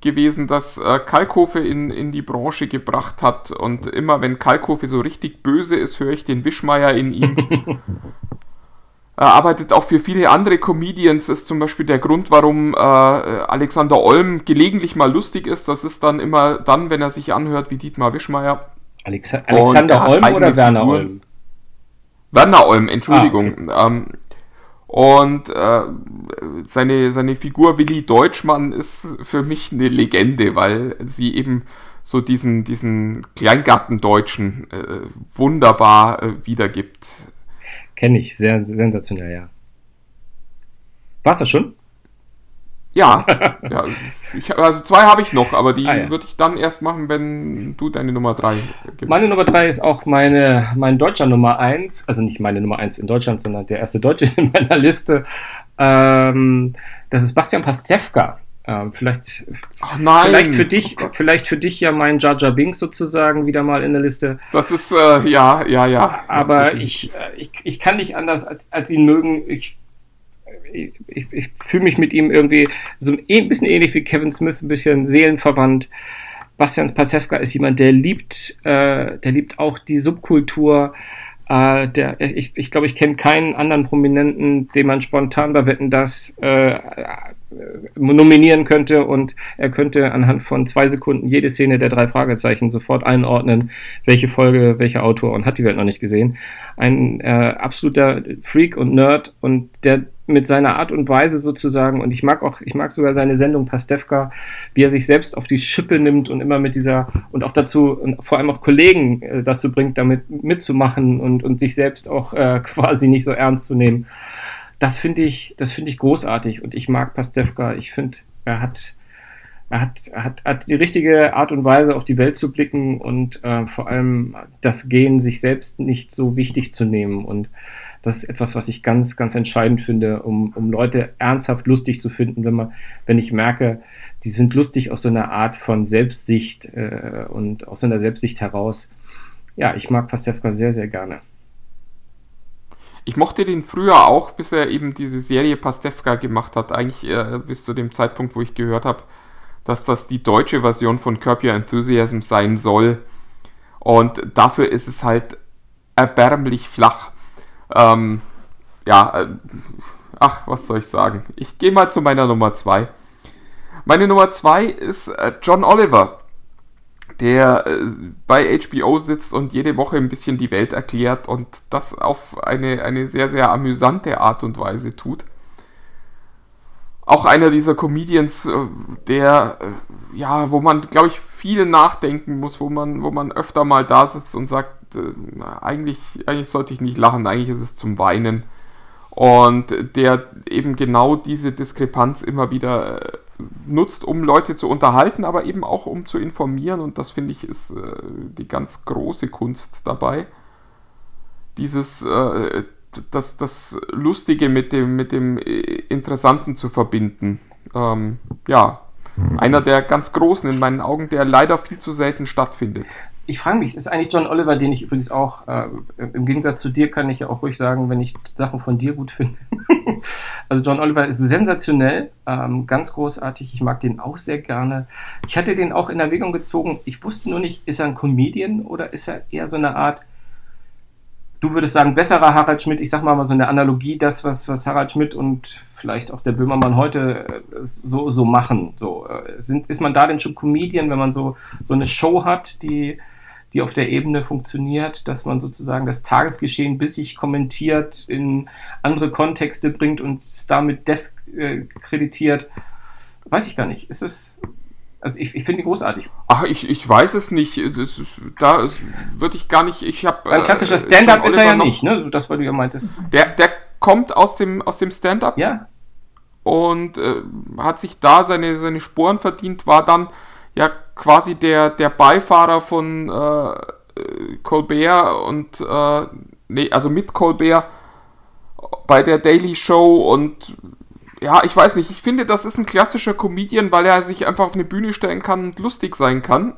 gewesen, das äh, Kalkofe in, in die Branche gebracht hat und immer wenn Kalkofe so richtig böse ist, höre ich den Wischmeier in ihm. Er arbeitet auch für viele andere Comedians, ist zum Beispiel der Grund, warum äh, Alexander Olm gelegentlich mal lustig ist. Das ist dann immer dann, wenn er sich anhört wie Dietmar Wischmeier. Alex Alexander Olm oder Werner Figuren. Olm? Werner Olm, Entschuldigung. Ah, okay. ähm, und äh, seine, seine Figur Willi Deutschmann ist für mich eine Legende, weil sie eben so diesen, diesen Kleingartendeutschen äh, wunderbar äh, wiedergibt. Kenne ich, sehr sensationell, ja. War's das schon? Ja, ja ich, also zwei habe ich noch, aber die Ah, ja. würde ich dann erst machen, wenn du deine Nummer drei gibst. Meine Nummer drei ist auch meine, mein deutscher Nummer eins, also nicht meine Nummer eins in Deutschland, sondern der erste Deutsche in meiner Liste. Ähm, das ist Bastian Pastewka. Ähm, vielleicht, Ach vielleicht für dich, Oh vielleicht für dich ja mein Jar Jar Binks sozusagen wieder mal in der Liste. Das ist, äh, ja, ja, ja. Aber Ja, ich, äh, ich, ich kann nicht anders als, als ihn mögen. Ich, ich, ich, ich fühle mich mit ihm irgendwie so ein ein bisschen ähnlich wie Kevin Smith, ein bisschen seelenverwandt. Bastian Pastewka ist jemand, der liebt, äh, der liebt auch die Subkultur. Äh, der, ich ich glaube, ich kenne keinen anderen Prominenten, den man spontan bei Wetten das äh, nominieren könnte und er könnte anhand von zwei Sekunden jede Szene der drei Fragezeichen sofort einordnen, welche Folge, welcher Autor und hat die Welt noch nicht gesehen. Ein äh, absoluter Freak und Nerd und der mit seiner Art und Weise sozusagen und ich mag auch, ich mag sogar seine Sendung Pastewka, wie er sich selbst auf die Schippe nimmt und immer mit dieser und auch dazu und vor allem auch Kollegen äh, dazu bringt, damit mitzumachen und, und sich selbst auch äh, quasi nicht so ernst zu nehmen das finde ich, das finde ich großartig und ich mag Pastewka. Ich finde, er hat, er hat, er hat, hat die richtige Art und Weise, auf die Welt zu blicken und äh, vor allem das Gehen, sich selbst nicht so wichtig zu nehmen. Und das ist etwas, was ich ganz, ganz entscheidend finde, um, um Leute ernsthaft lustig zu finden, wenn man, wenn ich merke, die sind lustig aus so einer Art von Selbstsicht äh, und aus so einer Selbstsicht heraus. Ja, ich mag Pastewka sehr, sehr gerne. Ich mochte den früher auch, bis er eben diese Serie Pastewka gemacht hat. Eigentlich äh, bis zu dem Zeitpunkt, wo ich gehört habe, dass das die deutsche Version von Curb Your Enthusiasm sein soll. Und dafür ist es halt erbärmlich flach. Ähm, ja, äh, ach, was soll ich sagen? Ich gehe mal zu meiner Nummer 2. Meine Nummer 2 ist äh, John Oliver, der äh, bei HBO sitzt und jede Woche ein bisschen die Welt erklärt und das auf eine, eine sehr, sehr amüsante Art und Weise tut. Auch einer dieser Comedians, äh, der, äh, ja, wo man, glaube ich, viel nachdenken muss, wo man, wo man öfter mal da sitzt und sagt, eigentlich, eigentlich sollte ich nicht lachen, eigentlich ist es zum Weinen. Und der eben genau diese Diskrepanz immer wieder nutzt, um Leute zu unterhalten, aber eben auch um zu informieren. Und das finde ich ist äh, die ganz große Kunst dabei. Dieses, äh, das, das Lustige mit dem, mit dem äh, Interessanten zu verbinden. Ähm, ja, einer der ganz Großen in meinen Augen, der leider viel zu selten stattfindet. Ich frage mich, ist eigentlich John Oliver, den ich übrigens auch, äh, im Gegensatz zu dir kann ich ja auch ruhig sagen, wenn ich Sachen von dir gut finde. also John Oliver ist sensationell, ähm, ganz großartig. Ich mag den auch sehr gerne. Ich hatte den auch in Erwägung gezogen. Ich wusste nur nicht, ist er ein Comedian oder ist er eher so eine Art, du würdest sagen, besserer Harald Schmidt. Ich sag mal mal so eine Analogie, das, was, was Harald Schmidt und vielleicht auch der Böhmermann heute äh, so, so machen. So, äh, sind, ist man da denn schon Comedian, wenn man so, so eine Show hat, die die auf der Ebene funktioniert, dass man sozusagen das Tagesgeschehen bissig kommentiert, in andere Kontexte bringt und es damit diskreditiert. Weiß ich gar nicht. Ist es. Also ich, ich finde großartig. Ach, ich, ich weiß es nicht. Das ist, da würde ich gar nicht. Ich habe. Ein klassischer Stand-up ist er ja nicht, ne? So das, was du ja meintest. Der, der kommt aus dem, aus dem Stand-up Ja, und äh, hat sich da seine, seine Sporen verdient, war dann ja quasi der, der Beifahrer von äh, Colbert und äh, nee, also mit Colbert bei der Daily Show und ja, ich weiß nicht, ich finde, das ist ein klassischer Comedian, weil er sich einfach auf eine Bühne stellen kann und lustig sein kann.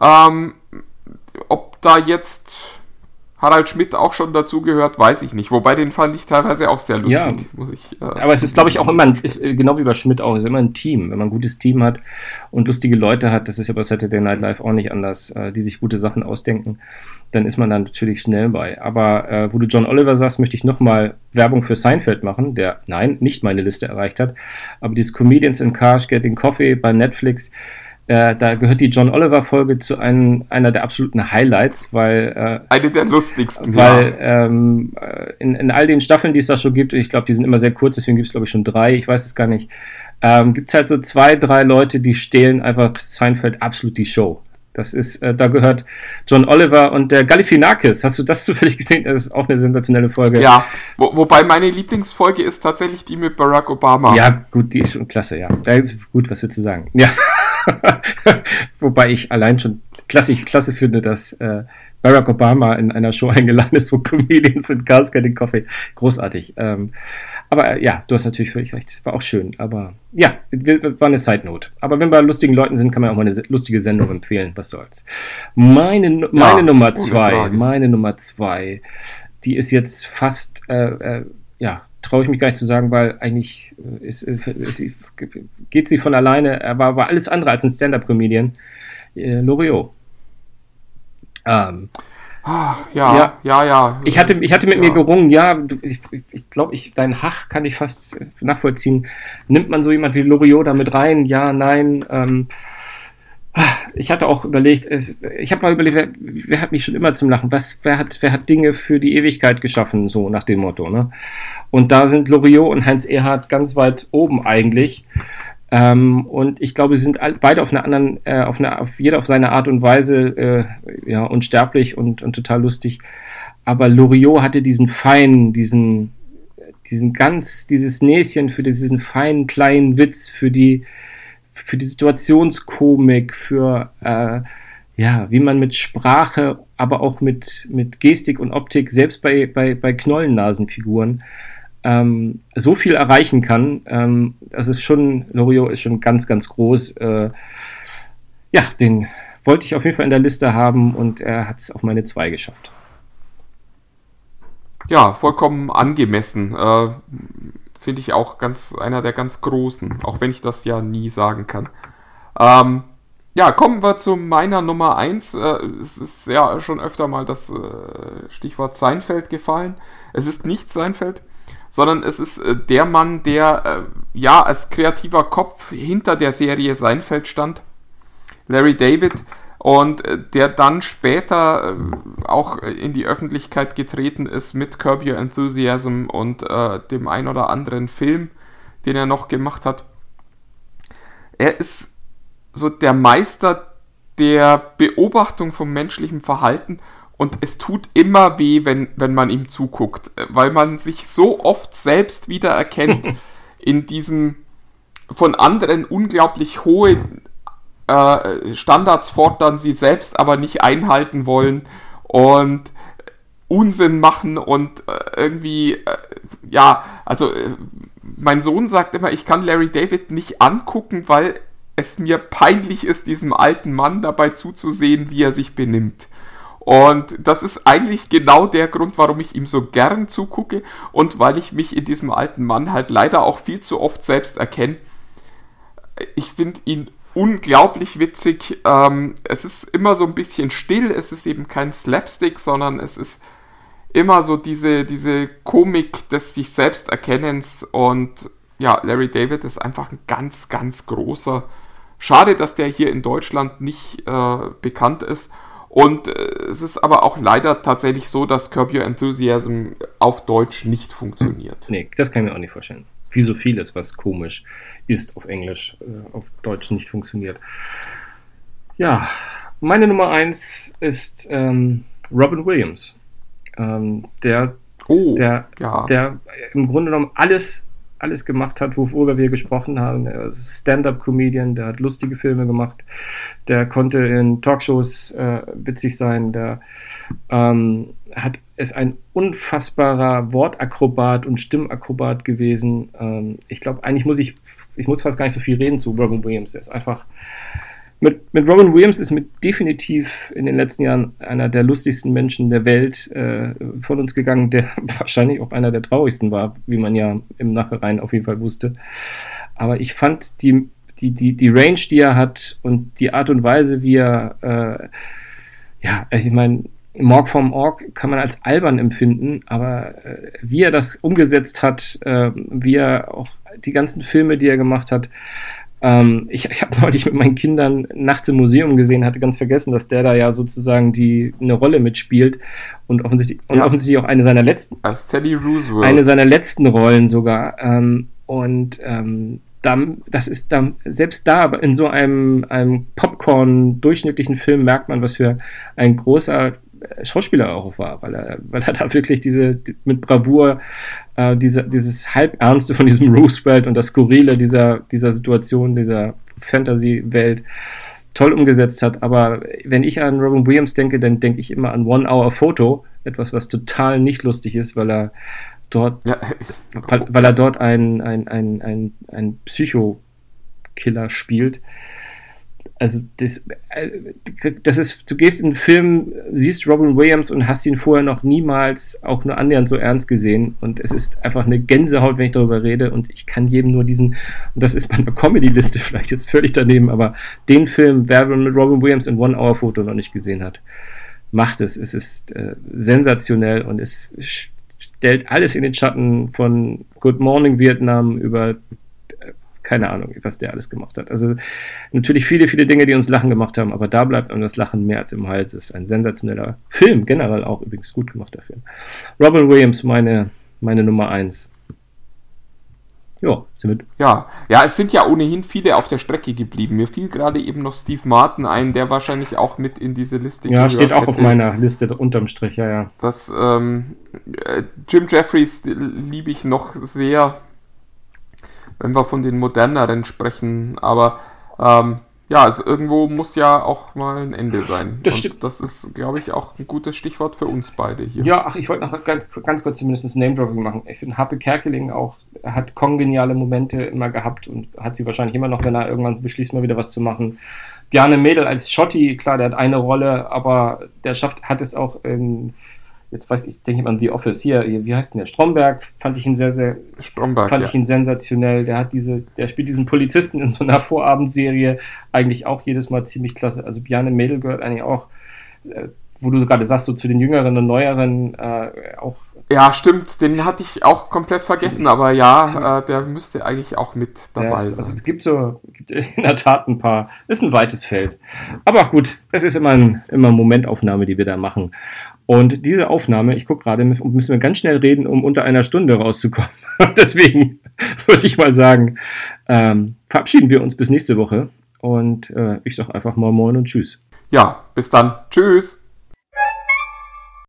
Ähm, ob da jetzt Harald Schmidt auch schon dazu gehört, weiß ich nicht. Wobei den fand ich teilweise auch sehr lustig, Ja. muss ich. Äh, aber es ist, glaube ich, auch immer, ein, ist, äh, genau wie bei Schmidt auch, ist immer ein Team. Wenn man ein gutes Team hat und lustige Leute hat, das ist ja bei Saturday Night Live auch nicht anders, äh, die sich gute Sachen ausdenken, dann ist man da natürlich schnell bei. Aber äh, wo du John Oliver sagst, möchte ich nochmal Werbung für Seinfeld machen, der, nein, nicht meine Liste erreicht hat, aber dieses Comedians in Cars Getting Coffee bei Netflix, äh, da gehört die John Oliver Folge zu einem, einer der absoluten Highlights, weil äh, eine der lustigsten. weil ähm, äh, in, in all den Staffeln, die es da schon gibt, ich glaube, die sind immer sehr kurz, deswegen gibt es, glaube ich, schon drei, ich weiß es gar nicht, ähm, gibt es halt so zwei, drei Leute, die stehlen einfach Seinfeld absolut die Show. Das ist, äh, da gehört John Oliver und der Galifianakis. Hast du das zufällig gesehen? Das ist auch eine sensationelle Folge. Ja, wo, wobei meine Lieblingsfolge ist tatsächlich die mit Barack Obama. Ja, gut, die ist schon klasse, ja. ja gut, was würdest du sagen? Ja. wobei ich allein schon klasse, klasse finde, dass äh, Barack Obama in einer Show eingeladen ist, wo Comedians sind, Gas den Coffee. Großartig. Ähm, aber äh, ja, du hast natürlich völlig recht. War auch schön. Aber ja, war eine Side Note. Aber wenn wir lustigen Leuten sind, kann man auch mal eine lustige Sendung empfehlen. Was soll's. Meine, meine ja, Nummer zwei, meine Nummer zwei, die ist jetzt fast, äh, äh, ja, traue ich mich gar nicht zu sagen, weil eigentlich äh, ist, äh, ist, ist, geht sie von alleine. Er war, war alles andere als ein Stand-Up-Comedian. Äh, Loriot. Ähm, ja, ja, ja, ja. Ich hatte, ich hatte mit ja. mir gerungen, ja, ich, ich glaube, ich, dein Hach kann ich fast nachvollziehen. Nimmt man so jemand wie Loriot da mit rein? Ja, nein. Ähm, ich hatte auch überlegt, ich habe mal überlegt, wer, wer, hat mich schon immer zum Lachen? Was, wer hat, wer hat Dinge für die Ewigkeit geschaffen, so nach dem Motto, ne? Und da sind Loriot und Heinz Erhardt ganz weit oben eigentlich. Ähm, und ich glaube, sie sind beide auf einer anderen, äh, auf, eine, auf jeder auf seine Art und Weise äh, ja, unsterblich und, und total lustig. Aber Loriot hatte diesen feinen, diesen, diesen ganz, dieses Näschen für diesen feinen kleinen Witz, für die, für die Situationskomik, für äh, ja, wie man mit Sprache, aber auch mit, mit Gestik und Optik, selbst bei, bei, bei Knollennasenfiguren, ähm, so viel erreichen kann. Ähm, das ist schon, Loriot ist schon ganz, ganz groß. Äh, ja, den wollte ich auf jeden Fall in der Liste haben und er hat es auf meine zwei geschafft. Ja, vollkommen angemessen. Äh, Finde ich auch ganz einer der ganz großen, auch wenn ich das ja nie sagen kann. Ähm, ja, kommen wir zu meiner Nummer 1. Äh, es ist ja schon öfter mal das äh, Stichwort Seinfeld gefallen. Es ist nicht Seinfeld sondern es ist äh, der Mann, der äh, ja als kreativer Kopf hinter der Serie Seinfeld stand, Larry David, und äh, der dann später äh, auch in die Öffentlichkeit getreten ist mit Curb Your Enthusiasm und äh, dem ein oder anderen Film, den er noch gemacht hat. Er ist so der Meister der Beobachtung vom menschlichen Verhalten und es tut immer weh, wenn, wenn man ihm zuguckt, weil man sich so oft selbst wieder erkennt in diesem von anderen unglaublich hohe äh, Standards fordern, sie selbst aber nicht einhalten wollen und Unsinn machen und äh, irgendwie, äh, ja, also äh, mein Sohn sagt immer, ich kann Larry David nicht angucken, weil es mir peinlich ist, diesem alten Mann dabei zuzusehen, wie er sich benimmt. Und das ist eigentlich genau der Grund, warum ich ihm so gern zugucke und weil ich mich in diesem alten Mann halt leider auch viel zu oft selbst erkenne. Ich finde ihn unglaublich witzig. Ähm, es ist immer so ein bisschen still, es ist eben kein Slapstick, sondern es ist immer so diese, diese Komik des sich selbst Erkennens und ja, Larry David ist einfach ein ganz, ganz großer. Schade, dass der hier in Deutschland nicht äh, bekannt ist. Und äh, es ist aber auch leider tatsächlich so, dass Curb Your Enthusiasm auf Deutsch nicht funktioniert. Nee, das kann ich mir auch nicht vorstellen. Wie so vieles, was komisch ist auf Englisch, äh, auf Deutsch nicht funktioniert. Ja, meine Nummer 1 ist ähm, Robin Williams. Ähm, der, oh, der, ja. der im Grunde genommen alles alles gemacht hat, worüber wir gesprochen haben. Stand-up-Comedian, der hat lustige Filme gemacht, der konnte in Talkshows äh, witzig sein, der ähm, hat, ist ein unfassbarer Wortakrobat und Stimmakrobat gewesen. Ähm, ich glaube, eigentlich muss ich, ich muss fast gar nicht so viel reden zu Robin Williams. Er ist einfach mit, mit Robin Williams ist mit definitiv in den letzten Jahren einer der lustigsten Menschen der Welt äh, von uns gegangen, der wahrscheinlich auch einer der traurigsten war, wie man ja im Nachhinein auf jeden Fall wusste. Aber ich fand die, die, die, die Range, die er hat und die Art und Weise, wie er, äh, ja, also ich meine, Morg vom Org kann man als albern empfinden, aber äh, wie er das umgesetzt hat, äh, wie er auch die ganzen Filme, die er gemacht hat, ähm, ich ich habe neulich mit meinen Kindern nachts im Museum gesehen, hatte ganz vergessen, dass der da ja sozusagen die eine Rolle mitspielt und offensichtlich, ja. und offensichtlich auch eine seiner letzten. Als Teddy Roosevelt. Eine seiner letzten Rollen sogar. Ähm, und ähm, dann, das ist dann, selbst da, aber in so einem, einem Popcorn-durchschnittlichen Film merkt man, was für ein großer Schauspieler auch war, weil er, weil er da wirklich diese, mit Bravour äh, diese, dieses Halbernste von diesem Roosevelt und das Skurrile dieser, dieser Situation, dieser Fantasy-Welt toll umgesetzt hat. Aber wenn ich an Robin Williams denke, dann denke ich immer an One Hour Photo, etwas, was total nicht lustig ist, weil er dort, ja. weil, weil, er dort ein, ein, ein, ein, ein Psycho-Killer spielt also das, äh, das ist, du gehst in einen Film, siehst Robin Williams und hast ihn vorher noch niemals auch nur annähernd so ernst gesehen und es ist einfach eine Gänsehaut, wenn ich darüber rede und ich kann jedem nur diesen, und das ist bei einer Comedy-Liste vielleicht jetzt völlig daneben, aber den Film, wer mit Robin Williams in One-Hour-Foto noch nicht gesehen hat, macht es. Es ist äh, sensationell und es stellt alles in den Schatten von Good Morning Vietnam über keine Ahnung, was der alles gemacht hat. Also natürlich viele, viele Dinge, die uns lachen gemacht haben, aber da bleibt einem das Lachen mehr als im Hals. Es ist ein sensationeller Film, generell auch übrigens gut gemachter Film. Robin Williams, meine, meine Nummer 1. Ja, sind wir. Ja, ja, es sind ja ohnehin viele auf der Strecke geblieben. Mir fiel gerade eben noch Steve Martin ein, der wahrscheinlich auch mit in diese Liste Ja, steht auch hätte. auf meiner Liste unterm Strich, ja, ja. Das, ähm, äh, Jim Jeffries liebe ich noch sehr wenn wir von den moderneren sprechen. Aber ähm, ja, also irgendwo muss ja auch mal ein Ende sein. Das, Und das ist, glaube ich, auch ein gutes Stichwort für uns beide hier. Ja, ach, ich wollte noch ganz, ganz kurz zumindest ein Name-Dropping machen. Ich finde, Happe Kerkeling auch hat kongeniale Momente immer gehabt und hat sie wahrscheinlich immer noch, wenn er irgendwann beschließt, mal wieder was zu machen. Bjarne Mädel als Schotti, klar, der hat eine Rolle, aber der schafft, hat es auch in jetzt weiß ich, denke ich mal an The Office. Hier, hier, wie heißt denn der? Stromberg fand ich ihn sehr, sehr, Stromberg, fand ja. ich ihn sensationell. Der hat diese, der spielt diesen Polizisten in so einer Vorabendserie eigentlich auch jedes Mal ziemlich klasse. Also Bjarne Mädel gehört eigentlich auch, äh, wo du gerade sagst, so zu den jüngeren und neueren äh, auch ja, stimmt, den hatte ich auch komplett vergessen, aber ja, äh, der müsste eigentlich auch mit dabei ist, sein. Also es gibt so, gibt in der Tat ein paar, ist ein weites Feld. Aber gut, es ist immer, ein, immer eine Momentaufnahme, die wir da machen. Und diese Aufnahme, ich gucke gerade, müssen wir ganz schnell reden, um unter einer Stunde rauszukommen. Deswegen würde ich mal sagen, ähm, verabschieden wir uns bis nächste Woche. Und äh, ich sage einfach mal Moin und Tschüss. Ja, bis dann. Tschüss.